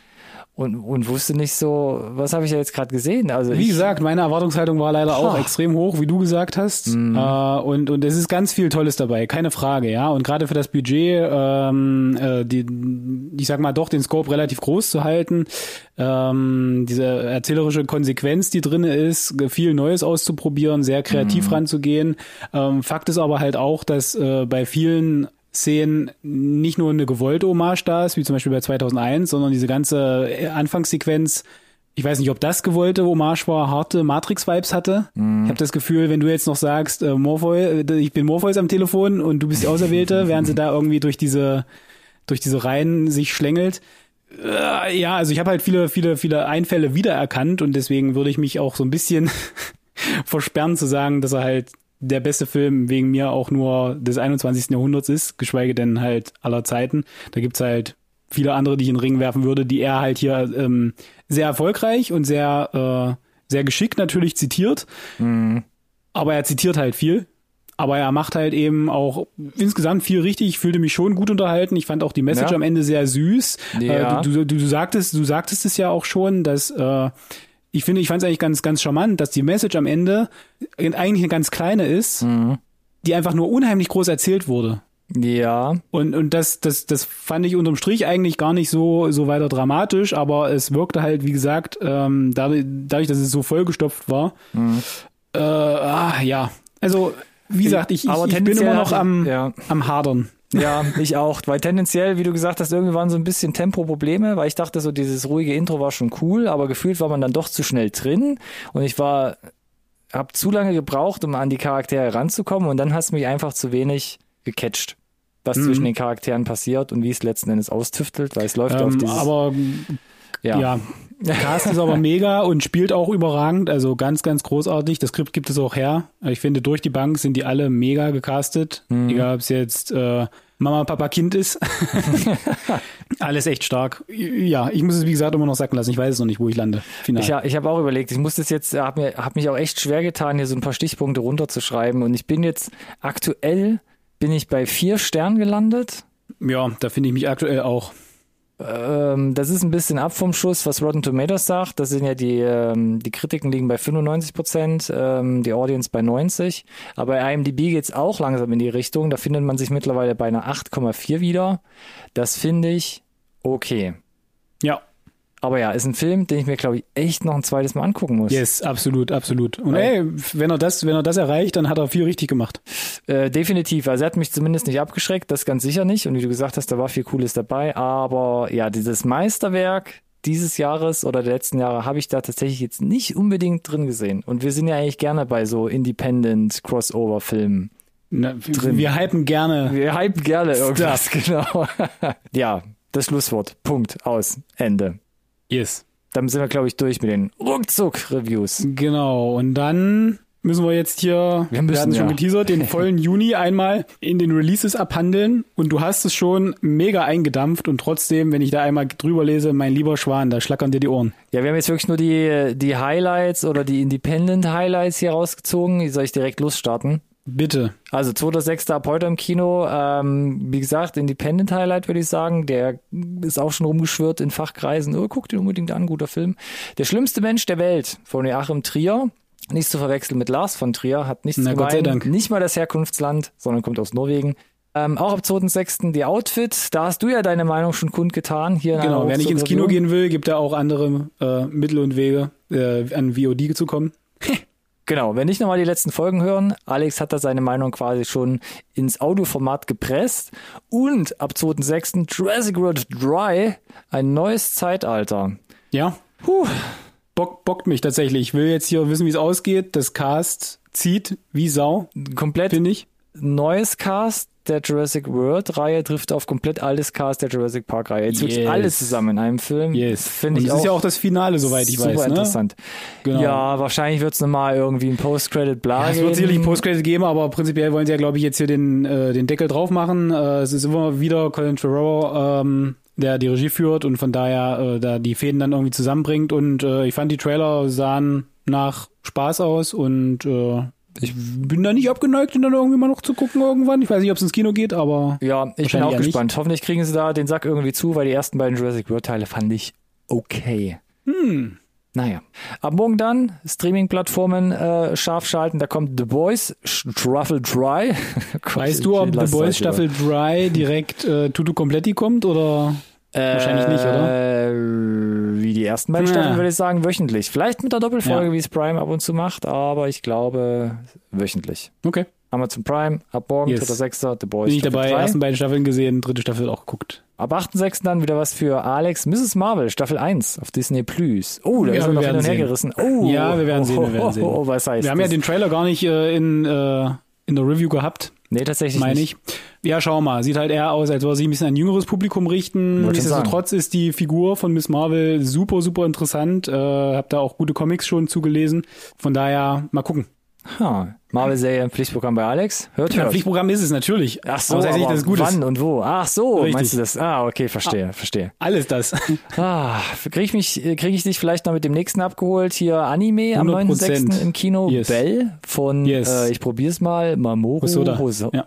und, und wusste nicht so, was habe ich ja jetzt gerade gesehen. Also wie ich, gesagt, meine Erwartungshaltung war leider auch extrem hoch, wie du gesagt hast. Mm. Äh, und und es ist ganz viel Tolles dabei, keine Frage, ja. Und gerade für das Budget, ähm, äh, die, ich sag mal doch den Scope relativ groß zu halten, ähm, diese erzählerische Konsequenz, die drinne ist, viel Neues auszuprobieren, sehr kreativ mm. ranzugehen. Ähm, Fakt ist aber halt auch, dass äh, bei vielen Szenen nicht nur eine gewollte Hommage da ist, wie zum Beispiel bei 2001, sondern diese ganze Anfangssequenz, ich weiß nicht, ob das gewollte Hommage war, harte Matrix-Vibes hatte. Mhm. Ich habe das Gefühl, wenn du jetzt noch sagst, äh, Morpheus, äh, ich bin Morpheus am Telefon und du bist die Auserwählte, <laughs> während sie da irgendwie durch diese durch diese Reihen sich schlängelt. Äh, ja, also ich habe halt viele, viele, viele Einfälle wiedererkannt und deswegen würde ich mich auch so ein bisschen <laughs> versperren zu sagen, dass er halt der beste Film wegen mir auch nur des 21. Jahrhunderts ist, geschweige denn halt aller Zeiten. Da gibt's halt viele andere, die ich in den Ring werfen würde, die er halt hier ähm, sehr erfolgreich und sehr, äh, sehr geschickt natürlich zitiert. Mhm. Aber er zitiert halt viel. Aber er macht halt eben auch insgesamt viel richtig. Ich fühlte mich schon gut unterhalten. Ich fand auch die Message ja. am Ende sehr süß. Ja. Äh, du, du, du, sagtest, du sagtest es ja auch schon, dass äh, ich finde, ich fand es eigentlich ganz, ganz charmant, dass die Message am Ende eigentlich eine ganz kleine ist, mhm. die einfach nur unheimlich groß erzählt wurde. Ja. Und, und das, das, das fand ich unterm Strich eigentlich gar nicht so, so weiter dramatisch, aber es wirkte halt, wie gesagt, ähm, dadurch, dadurch, dass es so vollgestopft war, mhm. Äh, ah, ja. Also, wie gesagt, ich, ich, ich bin immer noch am, ja. am Hadern. Ja, ich auch. Weil tendenziell, wie du gesagt hast, irgendwie waren so ein bisschen Tempoprobleme, weil ich dachte, so dieses ruhige Intro war schon cool, aber gefühlt war man dann doch zu schnell drin und ich war, hab zu lange gebraucht, um an die Charaktere ranzukommen und dann hast du mich einfach zu wenig gecatcht, was Mhm. zwischen den Charakteren passiert und wie es letzten Endes austüftelt, weil es läuft auf Ähm, dieses, aber ja. ja. Cast ist aber mega und spielt auch überragend, also ganz, ganz großartig. Das Skript gibt es auch her. Ich finde, durch die Bank sind die alle mega gecastet. Mhm. Egal, ob es jetzt äh, Mama, Papa, Kind ist. <laughs> Alles echt stark. Ja, ich muss es, wie gesagt, immer noch sacken lassen. Ich weiß es noch nicht, wo ich lande. Final. Ich, ich habe auch überlegt, ich muss das jetzt, habe mir, hab mich auch echt schwer getan, hier so ein paar Stichpunkte runterzuschreiben. Und ich bin jetzt aktuell, bin ich bei vier Sternen gelandet. ja, da finde ich mich aktuell auch. Ähm, das ist ein bisschen ab vom Schuss, was Rotten Tomatoes sagt. Das sind ja die, ähm, die Kritiken liegen bei 95 Prozent, ähm, die Audience bei 90. Aber bei IMDb geht's auch langsam in die Richtung. Da findet man sich mittlerweile bei einer 8,4 wieder. Das finde ich okay. Ja, Aber ja, ist ein Film, den ich mir, glaube ich, echt noch ein zweites Mal angucken muss. yes, absolut, absolut. Und ey, wenn er das, wenn er das erreicht, dann hat er viel richtig gemacht. Äh, definitiv. Also er hat mich zumindest nicht abgeschreckt, das ganz sicher nicht. Und wie du gesagt hast, da war viel Cooles dabei. Aber ja, dieses Meisterwerk dieses Jahres oder der letzten Jahre habe ich da tatsächlich jetzt nicht unbedingt drin gesehen. Und wir sind ja eigentlich gerne bei so Independent Crossover-Filmen. Na, wir, wir hypen gerne. Wir hypen gerne irgendwas, <laughs> genau. ja, das Schlusswort. Punkt. Aus. Ende. Yes. Dann sind wir, glaube ich, durch mit den Ruckzuck-Reviews. Genau. Und dann müssen wir jetzt hier, Wir müssen, hatten schon ja. geteasert, den vollen <laughs> Juni einmal in den Releases abhandeln. Und du hast es schon mega eingedampft und trotzdem, wenn ich da einmal drüber lese, mein lieber Schwan, da schlackern dir die Ohren. Ja, wir haben jetzt wirklich nur die, die Highlights oder die Independent Highlights hier rausgezogen. Soll ich direkt losstarten? Bitte. Also 2.6. ab heute im Kino. Ähm, wie gesagt, Independent Highlight würde ich sagen. Der ist auch schon rumgeschwirrt in Fachkreisen. Oh, guck den unbedingt an, guter Film. Der schlimmste Mensch der Welt von Joachim Trier. Nicht zu verwechseln mit Lars von Trier. Hat nichts Na, gemein. Gott sei Dank. Nicht mal das Herkunftsland, sondern kommt aus Norwegen. Ähm, auch ab 2.6. die Outfit. Da hast du ja deine Meinung schon kundgetan. Hier Genau, wer nicht ins. Kino gehen will, gibt da auch andere äh, Mittel und Wege, äh, an VOD zu kommen. <laughs> Genau, wenn nicht nochmal die letzten Folgen hören, Alex hat da seine Meinung quasi schon ins Audioformat gepresst und ab 2.6. Jurassic World Dry, ein neues Zeitalter. Ja, Puh, Bock, bockt mich tatsächlich. Ich will jetzt hier wissen, wie es ausgeht. Das Cast zieht wie Sau, komplett finde ich. neues Cast der Jurassic World Reihe trifft auf komplett altes Cast der Jurassic Park Reihe. Jetzt wirklich Yes. alles zusammen in einem Film. Yes. Finde ich das ist ja auch das Finale, soweit ich super weiß. Ne? interessant. Genau. Ja, wahrscheinlich wird es nochmal irgendwie ein Post-Credit bla Ja, es wird sicherlich Post-Credit geben, aber prinzipiell wollen sie ja, glaube ich, jetzt hier den, äh, den Deckel drauf machen. Äh, es ist immer wieder Colin Trevorrow, ähm, der die Regie führt und von daher äh, da die Fäden dann irgendwie zusammenbringt. Und äh, ich fand, die Trailer sahen nach Spaß aus und äh, ich bin da nicht abgeneigt, den dann irgendwie mal noch zu gucken irgendwann. Ich weiß nicht, ob es ins Kino geht, aber Ja, ich bin auch ja nicht. gespannt. Hoffentlich kriegen sie da den Sack irgendwie zu, weil die ersten beiden Jurassic World Teile fand ich okay. hm, Naja. Ab morgen dann Streaming-Plattformen äh, scharf schalten. Da kommt The Boys, Truffle Dry. <laughs> Weißt du, ob The Boys lieber. Staffel 3 direkt äh, Tutu Kompletti kommt oder? Wahrscheinlich nicht, oder? Äh, wie die ersten beiden Ja. Staffeln würde ich sagen, wöchentlich. Vielleicht mit der Doppelfolge, Ja. wie es Prime ab und zu macht, aber ich glaube wöchentlich. Okay. Amazon Prime, ab morgen, Yes. 3.6. The Boys. Bin ich Staffel dabei, 3. ersten beiden Staffeln gesehen, dritte Staffel auch geguckt. Ab 8.6. dann wieder was für Alex, Mrs. Marvel, Staffel 1 auf Disney Plus. Oh, da Ja, ist er wir noch hin und her gerissen. Oh, Ja, wir werden sehen, wir werden sehen. Oh, <laughs> oh, was heißt Wir haben ja den Trailer gar nicht äh, in, äh, in der Review gehabt, Nee, tatsächlich meine nicht. ich. Ja, schau mal. Sieht halt eher aus, als würde sich ein bisschen an ein jüngeres Publikum richten. Nichtsdestotrotz ist die Figur von Miss Marvel super, super interessant. Äh, hab da auch gute Comics schon zugelesen. Von daher, mal gucken. Ha, Marvel-Serie im Pflichtprogramm bei Alex. Hört, Ja, hört. Pflichtprogramm ist es natürlich. Ach so, Aber nicht, aber gut wann und wo? Ach so, Richtig. meinst du das? Ah, okay, verstehe, verstehe. Alles das. Ah, krieg ich mich, krieg ich dich vielleicht noch mit dem nächsten abgeholt? Hier Anime am 100%. 9.6. im Kino. Yes. Bell von, Yes. äh, ich probier's mal, Mamoru Hosoda. Hoso- Ja.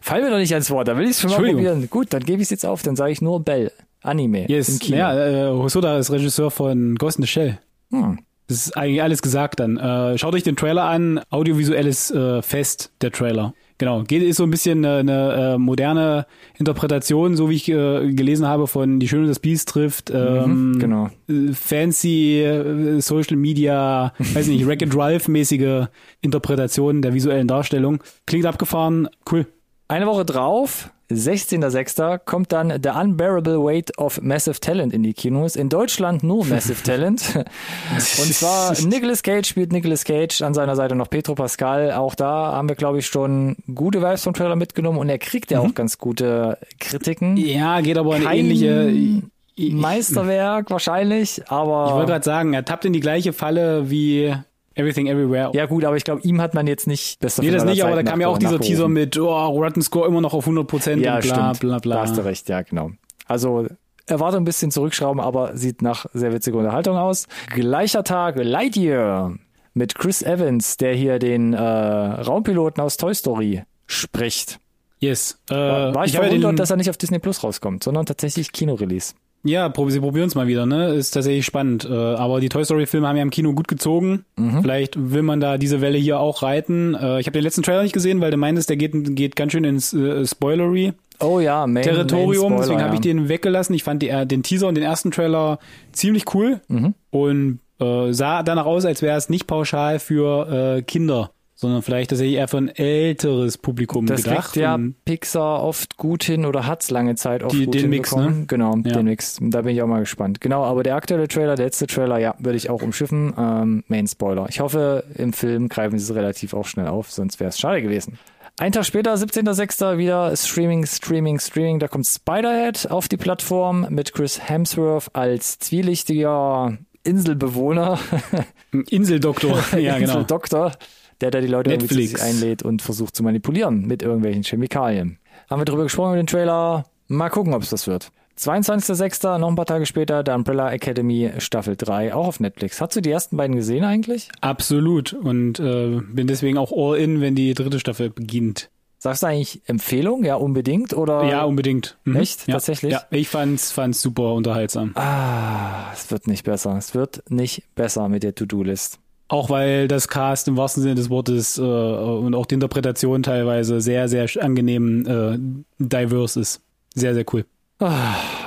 Fall mir doch nicht ans Wort, da will ich es schon mal probieren. Gut, dann gebe ich es jetzt auf, dann sage ich nur Bell. Anime im Yes. Kino. Ja, äh, Hosoda ist Regisseur von Ghost in the Shell. Hm. Das ist eigentlich alles gesagt dann. Äh, schaut euch den Trailer an. Audiovisuelles äh, Fest, der Trailer. Genau, geht ist so ein bisschen eine, eine äh, moderne Interpretation, so wie ich äh, gelesen habe von Die Schöne das Biest trifft. Ähm, Mhm, genau. äh, Fancy äh, Social Media, weiß nicht, Wreck and Ralph mäßige Interpretation der visuellen Darstellung. Klingt abgefahren, cool. Eine Woche drauf, 16.06., kommt dann The Unbearable Weight of Massive Talent in die Kinos. In Deutschland nur Massive Talent. <laughs> Und zwar Nicolas Cage spielt Nicolas Cage, an seiner Seite noch Petro Pascal. Auch da haben wir, glaube ich, schon gute Vibes vom Trailer mitgenommen und er kriegt ja auch ganz gute Kritiken. Mhm. Ja, geht aber in Kein ähnliche. Ich, ich Meisterwerk wahrscheinlich, aber wollte gerade sagen, er tappt in die gleiche Falle wie Everything Everywhere. ja gut, aber ich glaube, ihm hat man jetzt nicht besser Nee, das nicht, aber da kam ja auch dieser Teaser mit, oh, Rotten Score immer noch auf 100 Prozent Ja, und bla, stimmt. bla, bla. Da hast du recht, ja, genau. Also erwarte ein bisschen zurückschrauben, aber sieht nach sehr witziger Unterhaltung aus. Gleicher Tag Lightyear mit Chris Evans, der hier den äh, Raumpiloten aus Toy Story spricht. Yes. Äh, War, war ich, ja verwundert, den- dass er nicht auf Disney Plus rauskommt, sondern tatsächlich Kinorelease. Ja, sie probieren es mal wieder, ne? Ist tatsächlich spannend. Äh, aber die Toy Story Filme haben ja im Kino gut gezogen. Mhm. Vielleicht will man da diese Welle hier auch reiten. Äh, ich habe den letzten Trailer nicht gesehen, weil du meintest, der geht, geht ganz schön ins äh, Spoilery Oh ja, Main, Territorium. Main deswegen Spoiler, habe ich ja. den weggelassen. Ich fand die, äh, den Teaser und den ersten Trailer ziemlich cool Mhm. und äh, sah danach aus, als wäre es nicht pauschal für äh, Kinder, sondern vielleicht tatsächlich eher für ein älteres Publikum Das gedacht. kriegt ja Pixar oft gut hin oder hat's lange Zeit oft Die- gut den Mix, ne? Genau, Ja. den Mix. Da bin ich auch mal gespannt. Genau, aber der aktuelle Trailer, der letzte Trailer, ja, würde ich auch umschiffen. Ähm, Main Spoiler. Ich hoffe, im Film greifen sie es relativ auch schnell auf, sonst wäre es schade gewesen. Ein Tag später, 17.06. wieder Streaming, Streaming, Streaming. Da kommt Spiderhead auf die Plattform mit Chris Hemsworth als zwielichtiger Inselbewohner. <laughs> Inseldoktor. <laughs> ja, genau. Inseldoktor, der da die Leute irgendwie zu sich einlädt und versucht zu manipulieren mit irgendwelchen Chemikalien. Haben wir drüber gesprochen mit dem Trailer. Mal gucken, ob es das wird. 22.06., noch ein paar Tage später, der Umbrella Academy Staffel 3, auch auf Netflix. Hast du die ersten beiden gesehen eigentlich? Absolut. Und äh, bin deswegen auch all in, wenn die dritte Staffel beginnt. Sagst du eigentlich Empfehlung? Ja, unbedingt? Oder? Ja, unbedingt. Mhm. Echt? Ja. Tatsächlich? Ja, ich fand's, fand's super unterhaltsam. Ah, es wird nicht besser. Es wird nicht besser mit der To-Do-List. Auch weil das Cast im wahrsten Sinne des Wortes äh, und auch die Interpretation teilweise sehr, sehr angenehm äh, diverse ist. Sehr, sehr cool.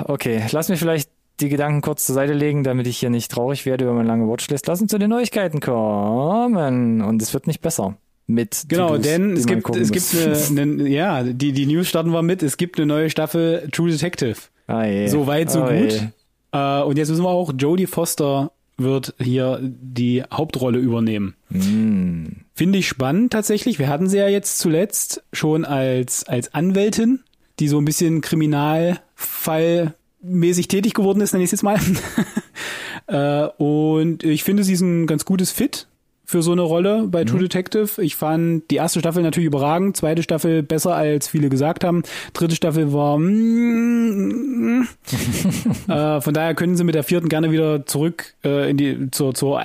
Okay, lass mich vielleicht die Gedanken kurz zur Seite legen, damit ich hier nicht traurig werde über meine lange Watchlist. Lass uns zu den Neuigkeiten kommen. Und es wird nicht besser. Mit Genau, To-Dos, denn es gibt, es muss. gibt eine, eine, ja, die, die News starten wir mit. Es gibt eine neue Staffel True Detective. Ah, je. So weit, so Oh, gut. Äh, und jetzt wissen wir auch, Jodie Foster wird hier die Hauptrolle übernehmen. Hm. Finde ich spannend tatsächlich. Wir hatten sie ja jetzt zuletzt schon als, als Anwältin, die so ein bisschen kriminalfallmäßig tätig geworden ist, nenne ich es jetzt mal. <laughs> äh, und ich finde, sie ist ein ganz gutes Fit für so eine Rolle bei True Detective. Ich fand die erste Staffel natürlich überragend, zweite Staffel besser als viele gesagt haben. Dritte Staffel war mm, <laughs> äh, von daher können sie mit der vierten gerne wieder zurück äh, in die zur, zur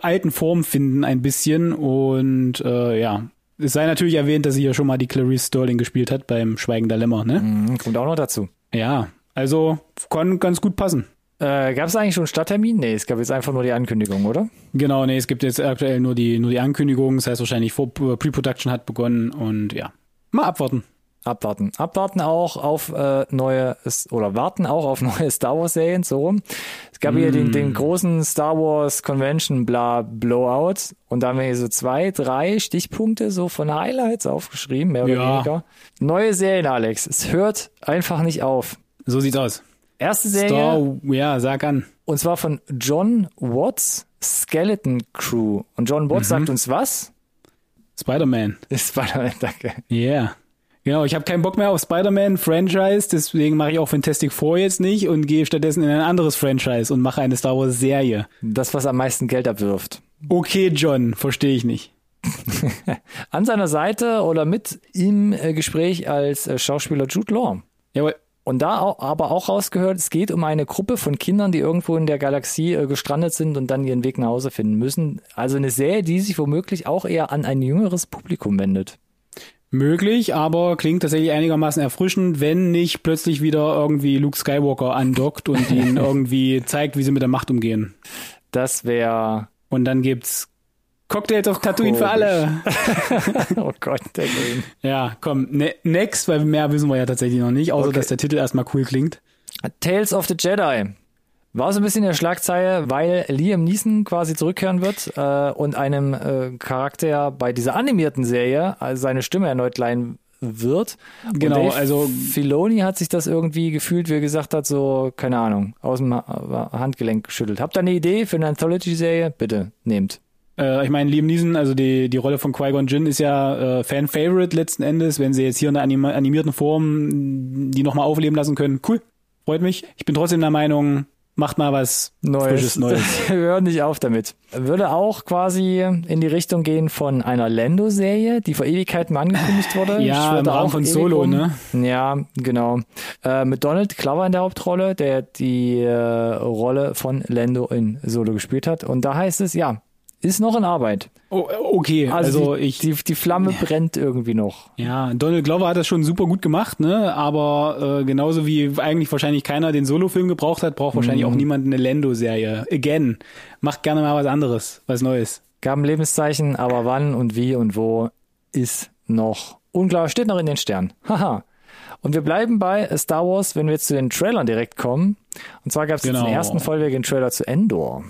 alten Form finden ein bisschen und äh, ja. Es sei natürlich erwähnt, dass sie ja schon mal die Clarice Sterling gespielt hat beim Schweigen der Lämmer, ne? Hm, Kommt auch noch dazu. Ja, also kann ganz gut passen. Äh, gab es eigentlich schon einen Starttermin? Nee, es gab jetzt einfach nur die Ankündigung, oder? Genau, nee, es gibt jetzt aktuell nur die, nur die Ankündigung. Das heißt wahrscheinlich vor Pre-Production hat begonnen und ja. Mal abwarten. Abwarten. Abwarten auch auf äh, neue oder warten auch auf <laughs> neue Star Wars Serien, so rum. Es gab hier den, den großen Star Wars Convention bla Blowout und da haben wir hier so zwei, drei Stichpunkte so von Highlights aufgeschrieben, mehr oder Ja. weniger. Neue Serien, Alex. Es hört einfach nicht auf. So sieht's aus. Erste Serie Star, ja, sag an. und zwar von John Watts Skeleton Crew. Und John Watts sagt uns was? Spider-Man. <laughs> Spider-Man, danke. Yeah. Genau, ich habe keinen Bock mehr auf Spider-Man-Franchise, deswegen mache ich auch Fantastic Four jetzt nicht und gehe stattdessen in ein anderes Franchise und mache eine Star Wars-Serie. Das, was am meisten Geld abwirft. Okay, John, verstehe ich nicht. <laughs> An seiner Seite oder mit im äh, Gespräch als äh, Schauspieler Jude Law. Jawohl. Und da aber auch rausgehört, es geht um eine Gruppe von Kindern, die irgendwo in der Galaxie äh, gestrandet sind und dann ihren Weg nach Hause finden müssen. Also eine Serie, die sich womöglich auch eher an ein jüngeres Publikum wendet. Möglich, aber klingt tatsächlich einigermaßen erfrischend, wenn nicht plötzlich wieder irgendwie Luke Skywalker andockt und <laughs> ihnen irgendwie zeigt, wie sie mit der Macht umgehen. Das wäre Und dann gibt's Cocktails auf Tatooine für alle. <laughs> oh Gott, der Game. Ja, komm, ne next, weil mehr wissen wir ja tatsächlich noch nicht, außer Okay. dass der Titel erstmal cool klingt. Tales of the Jedi. War so ein bisschen in der Schlagzeile, weil Liam Neeson quasi zurückkehren wird äh, und einem äh, Charakter bei dieser animierten Serie also seine Stimme erneut leihen wird. Genau, also- Filoni hat sich das irgendwie gefühlt, wie er gesagt hat, so, keine Ahnung, aus dem Ha- Handgelenk geschüttelt. Habt ihr eine Idee für eine Anthology-Serie? Bitte, nehmt. Äh, ich meine, Liam Neeson, also die, die Rolle von Qui-Gon Jinn ist ja äh, Fan-Favorite letzten Endes. Wenn sie jetzt hier in der anima animierten Form die nochmal aufleben lassen können, cool, freut mich. Ich bin trotzdem der Meinung, macht mal was Frisches, Neues. <laughs> Wir hören nicht auf damit. Würde auch quasi in die Richtung gehen von einer Lando-Serie, die vor Ewigkeiten mal angekündigt wurde. Ja, im Rahmen von Solo, ne? Ja, genau. Äh, mit Donald Glover in der Hauptrolle, der die äh, Rolle von Lando in Solo gespielt hat. Und da heißt es, ja, ist noch in Arbeit. Oh, okay, also, die, ich die, die Flamme brennt irgendwie noch. Ja, Donald Glover hat das schon super gut gemacht, ne? Aber äh, genauso wie eigentlich wahrscheinlich keiner den Solo-Film gebraucht hat, braucht wahrscheinlich Mhm. auch niemand eine Lando-Serie. Again, macht gerne mal was anderes, was Neues. Gab ein Lebenszeichen, aber wann und wie und wo ist noch unklar, steht noch in den Sternen. <laughs> Haha. Und wir bleiben bei Star Wars, wenn wir jetzt zu den Trailern direkt kommen. Und zwar gab es jetzt Genau. den ersten vollwertigen Trailer zu Endor.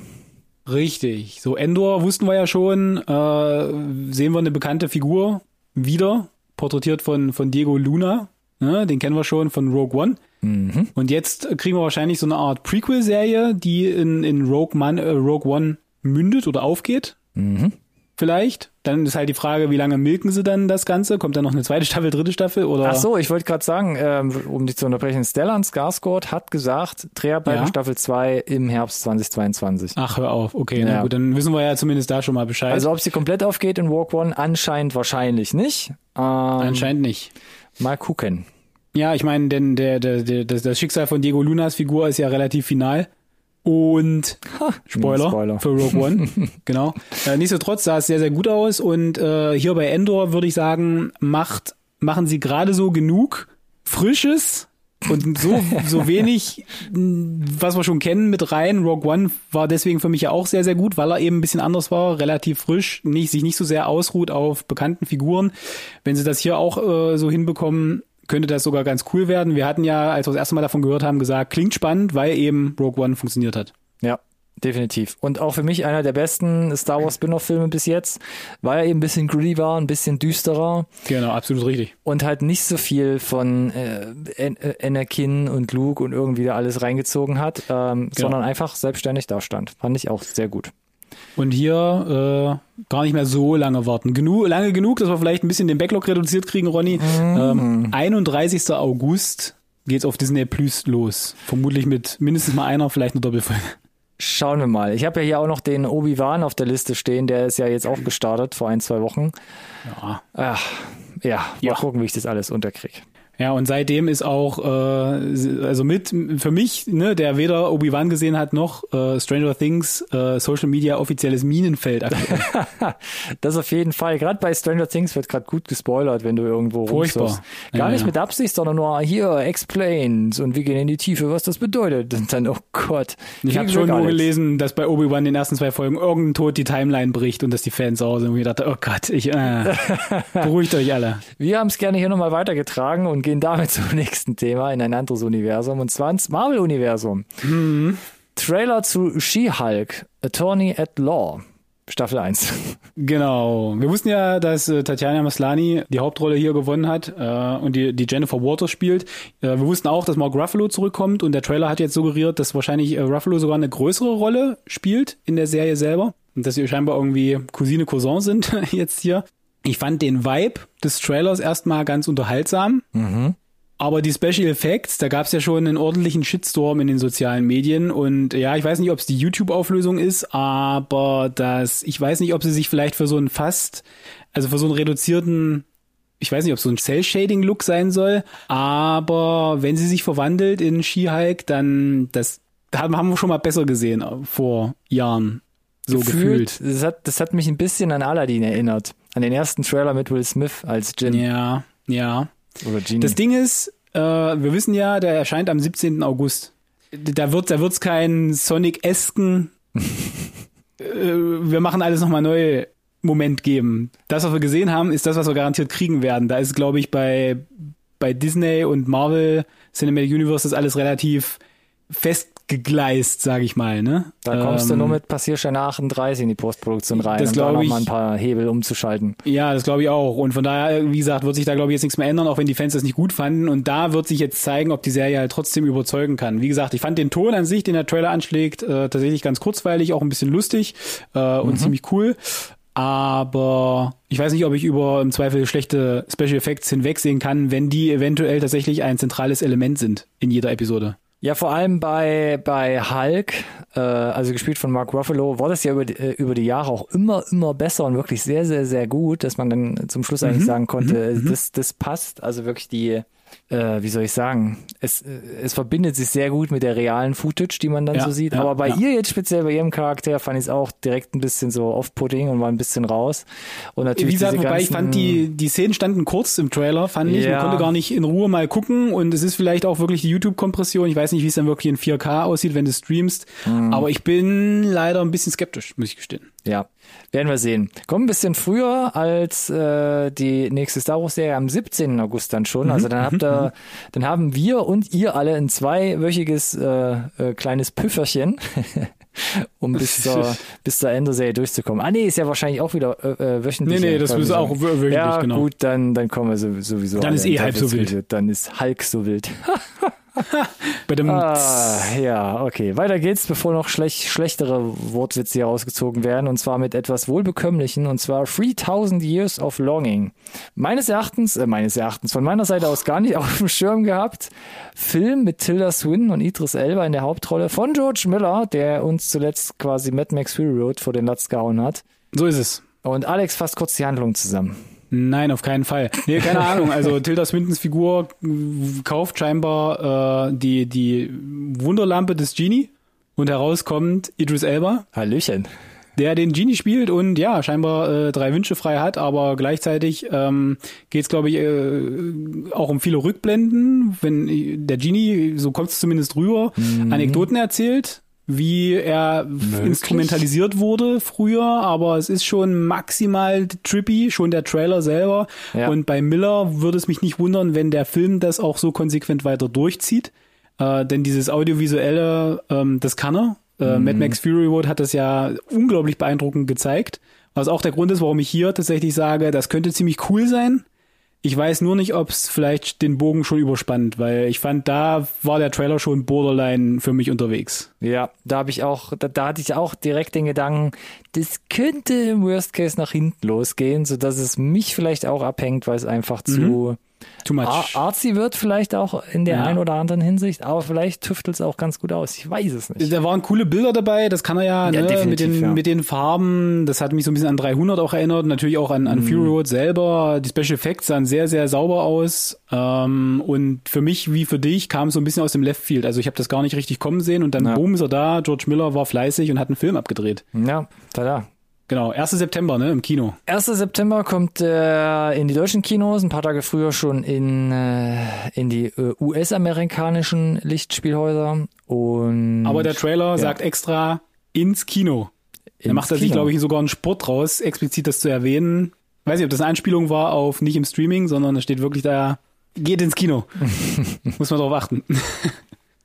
Richtig. So, Endor wussten wir ja schon, äh, sehen wir eine bekannte Figur wieder, porträtiert von, von Diego Luna. Ne? Den kennen wir schon von Rogue One. Mhm. Und jetzt kriegen wir wahrscheinlich so eine Art Prequel-Serie, die in, in Rogue, Man, äh, Rogue One mündet oder aufgeht. Mhm. Vielleicht. Dann ist halt die Frage, wie lange milken sie dann das Ganze? Kommt dann noch eine zweite Staffel, dritte Staffel? Oder? Ach so, ich wollte gerade sagen, ähm, um dich zu unterbrechen, Stellan Skarsgård hat gesagt, Dreharbeiten Ja. Staffel 2 im Herbst 2022. Ach, hör auf. Okay, Ja. na gut, dann wissen wir ja zumindest da schon mal Bescheid. Also ob sie komplett aufgeht in Walk One, anscheinend wahrscheinlich nicht. Ähm, Anscheinend nicht. Mal gucken. Ja, ich meine, denn der, der, der, das, das Schicksal von Diego Lunas Figur ist ja relativ final. Und Spoiler, Spoiler. für Rogue One, <laughs> genau. Äh, nichtsdestotrotz sah es sehr, sehr gut aus und äh, hier bei Endor würde ich sagen, macht, machen sie gerade so genug Frisches und so, <laughs> so wenig, mh, was wir schon kennen, mit rein. Rogue One war deswegen für mich ja auch sehr, sehr gut, weil er eben ein bisschen anders war, relativ frisch, nicht, sich nicht so sehr ausruht auf bekannten Figuren. Wenn sie das hier auch äh, so hinbekommen, könnte das sogar ganz cool werden. Wir hatten ja, als wir das erste Mal davon gehört haben, gesagt, klingt spannend, weil eben Rogue One funktioniert hat. Ja, definitiv. Und auch für mich einer der besten Star Wars Spin-off-Filme bis jetzt, weil er eben ein bisschen gritty war, ein bisschen düsterer Genau, absolut richtig. und halt nicht so viel von äh, äh, Anakin und Luke und irgendwie da alles reingezogen hat, ähm, sondern einfach selbstständig dastand. Fand ich auch sehr gut. Und hier äh, gar nicht mehr so lange warten. Genu lange genug, dass wir vielleicht ein bisschen den Backlog reduziert kriegen, Ronny. Ähm, 31. August geht's auf Disney Plus los. Vermutlich mit mindestens mal einer, vielleicht eine Doppelfolge. Schauen wir mal. Ich habe ja hier auch noch den Obi-Wan auf der Liste stehen, der ist ja jetzt auch gestartet vor ein, zwei Wochen. Ja. Ach, ja, mal Ja. gucken, wie ich das alles unterkriege. Ja, und seitdem ist auch, äh, also mit, für mich, ne, der weder Obi-Wan gesehen hat, noch äh, Stranger Things, äh, Social Media offizielles Minenfeld. <laughs> Das auf jeden Fall. Gerade bei Stranger Things wird gerade gut gespoilert, wenn du irgendwo Furchtbar. rumsurfst. Gar Ja, nicht ja. mit Absicht, sondern nur hier, explains und wir gehen in die Tiefe, was das bedeutet. Und dann, oh Gott. Ich habe schon nur Alex. gelesen, dass bei Obi-Wan in den ersten zwei Folgen irgendein Tod die Timeline bricht und dass die Fans sauer sind. Und ich dachte, oh Gott, ich, äh, <laughs> beruhigt euch alle. Wir haben es gerne hier nochmal weitergetragen und gehen damit <laughs> zum nächsten Thema in ein anderes Universum und zwar ins Marvel-Universum. Mhm. Trailer zu She-Hulk, Attorney at Law, Staffel 1. <laughs> Genau. Wir wussten ja, dass äh, Tatjana Maslany die Hauptrolle hier gewonnen hat äh, und die, die Jennifer Waters spielt. Äh, wir wussten auch, dass Mark Ruffalo zurückkommt und der Trailer hat jetzt suggeriert, dass wahrscheinlich äh, Ruffalo sogar eine größere Rolle spielt in der Serie selber und dass sie scheinbar irgendwie Cousine Cousin sind <laughs> jetzt hier. Ich fand den Vibe des Trailers erstmal ganz unterhaltsam. Aber die Special Effects, da gab es ja schon einen ordentlichen Shitstorm in den sozialen Medien und ja, ich weiß nicht, ob es die YouTube-Auflösung ist, aber das, ich weiß nicht, ob sie sich vielleicht für so einen fast, also für so einen reduzierten, ich weiß nicht, ob so ein Cell-Shading-Look sein soll, aber wenn sie sich verwandelt in She-Hulk, dann das haben haben wir schon mal besser gesehen vor Jahren. So gefühlt. Das hat, das hat mich ein bisschen an Aladdin erinnert. An den ersten Trailer mit Will Smith als Jin Ja, ja. oder Genie. Das Ding ist, äh, wir wissen ja, der erscheint am 17. August. Da wird da wird's keinen Sonic-esken <laughs> äh, wir machen alles nochmal neu Moment geben. Das, was wir gesehen haben, ist das, was wir garantiert kriegen werden. Da ist, glaube ich, bei, bei Disney und Marvel Cinematic Universe das alles relativ festgegleist, sage ich mal. Ne? Da kommst ähm, du nur mit Passierschein 38 in die Postproduktion rein, das um da noch ich, mal ein paar Hebel umzuschalten. Ja, das glaube ich auch. Und von daher, wie gesagt, wird sich da, glaube ich, jetzt nichts mehr ändern, auch wenn die Fans das nicht gut fanden. Und da wird sich jetzt zeigen, ob die Serie halt trotzdem überzeugen kann. Wie gesagt, ich fand den Ton an sich, den der Trailer anschlägt, äh, tatsächlich ganz kurzweilig, auch ein bisschen lustig äh, und mhm. ziemlich cool aber ich weiß nicht, ob ich über im Zweifel schlechte Special Effects hinwegsehen kann, wenn die eventuell tatsächlich ein zentrales Element sind in jeder Episode. Ja, vor allem bei, bei Hulk, äh, also gespielt von Mark Ruffalo, war das ja über die, äh, über die Jahre auch immer, immer besser und wirklich sehr, sehr, sehr gut, dass man dann zum Schluss eigentlich mhm. sagen konnte, mhm. das, das passt. Also wirklich die, äh, wie soll ich sagen, es, es verbindet sich sehr gut mit der realen Footage, die man dann ja, so sieht. Ja, Aber bei ja. ihr jetzt speziell, bei ihrem Charakter, fand ich es auch direkt ein bisschen so off-putting und war ein bisschen raus. Und natürlich Wie gesagt, wobei ich fand, die, die Szenen standen kurz im Trailer, fand ich. Man konnte gar nicht in Ruhe mal gucken und es ist vielleicht auch wirklich die YouTube-Kompression. Ich weiß nicht, wie es dann wirklich in 4K aussieht, wenn du streamst. Mhm. Aber ich bin leider ein bisschen skeptisch, muss ich gestehen. Ja, werden wir sehen. Kommt ein bisschen früher als äh, die nächste Star Wars Serie am 17. August dann schon. Also dann habt ihr, mhm. dann haben wir und ihr alle ein zweiwöchiges äh, äh, kleines Püfferchen. <laughs> um bis <laughs> zur, bis zur Ende-Serie durchzukommen. Ah nee, ist ja wahrscheinlich auch wieder äh, äh wöchentlich. Nee, nee, das ist auch wöchentlich, ja, genau. gut, dann, dann kommen wir sowieso. Dann ist eh halb so wild. Dann ist Hulk so wild. <laughs> ah, ja, okay. Weiter geht's, bevor noch schlech schlechtere Wortwitze hier rausgezogen werden. Und zwar mit etwas Wohlbekömmlichen. Und zwar 3000 Years of Longing. Meines Erachtens, äh, meines Erachtens, von meiner Seite aus gar nicht <laughs> auf dem Schirm gehabt. Film mit Tilda Swinton und Idris Elba in der Hauptrolle von George Miller, der uns zuletzt quasi Mad Max Fury Road vor den Latz gehauen hat. So ist es. Und Alex fasst kurz die Handlung zusammen. Nein, auf keinen Fall. Nee, keine Ahnung. Also <laughs> Tilda Swintons Figur kauft scheinbar äh, die, die Wunderlampe des Genie und herauskommt Idris Elba. Hallöchen. Der den Genie spielt und ja, scheinbar äh, drei Wünsche frei hat, aber gleichzeitig ähm, geht es, glaube ich, äh, auch um viele Rückblenden. Wenn der Genie, so kommt es zumindest rüber, mhm. Anekdoten erzählt, wie er Möglich? instrumentalisiert wurde früher, aber es ist schon maximal trippy, schon der Trailer selber. Ja. Und bei Miller würde es mich nicht wundern, wenn der Film das auch so konsequent weiter durchzieht. Äh, denn dieses Audiovisuelle, ähm, das kann er. Äh, mhm. Mad Max Fury Road hat das ja unglaublich beeindruckend gezeigt. Was auch der Grund ist, warum ich hier tatsächlich sage, das könnte ziemlich cool sein. Ich weiß nur nicht, ob es vielleicht den Bogen schon überspannt, weil ich fand, da war der Trailer schon borderline für mich unterwegs. Ja, da habe ich auch, da, da, hatte ich auch direkt den Gedanken, das könnte im Worst Case nach hinten losgehen, so dass es mich vielleicht auch abhängt, weil es einfach mhm. Too much. Artsy wird vielleicht auch in der ja. einen oder anderen Hinsicht, aber vielleicht tüftelt es auch ganz gut aus. Ich weiß es nicht. Da waren coole Bilder dabei, das kann er ja, ja ne, mit, den, ja. mit den Farben. Das hat mich so ein bisschen an 300 auch erinnert, natürlich auch an, an mhm. Fury Road selber. Die Special Effects sahen sehr, sehr sauber aus. Ähm, und für mich wie für dich kam es so ein bisschen aus dem Left Field. Also ich habe das gar nicht richtig kommen sehen und dann boom ist er da. George Miller war fleißig und hat einen Film abgedreht. Ja, tada. Genau, 1. September, ne, im Kino. 1. September kommt äh, in die deutschen Kinos, ein paar Tage früher schon in, äh, in die äh, US-amerikanischen Lichtspielhäuser. Und Aber der Trailer ja. sagt extra ins Kino. Ins da macht er sich, glaube ich, sogar einen Sport draus, explizit das zu erwähnen. weiß nicht, ob das eine Anspielung war auf nicht im Streaming, sondern es steht wirklich da, geht ins Kino. <laughs> Muss man drauf achten. <laughs>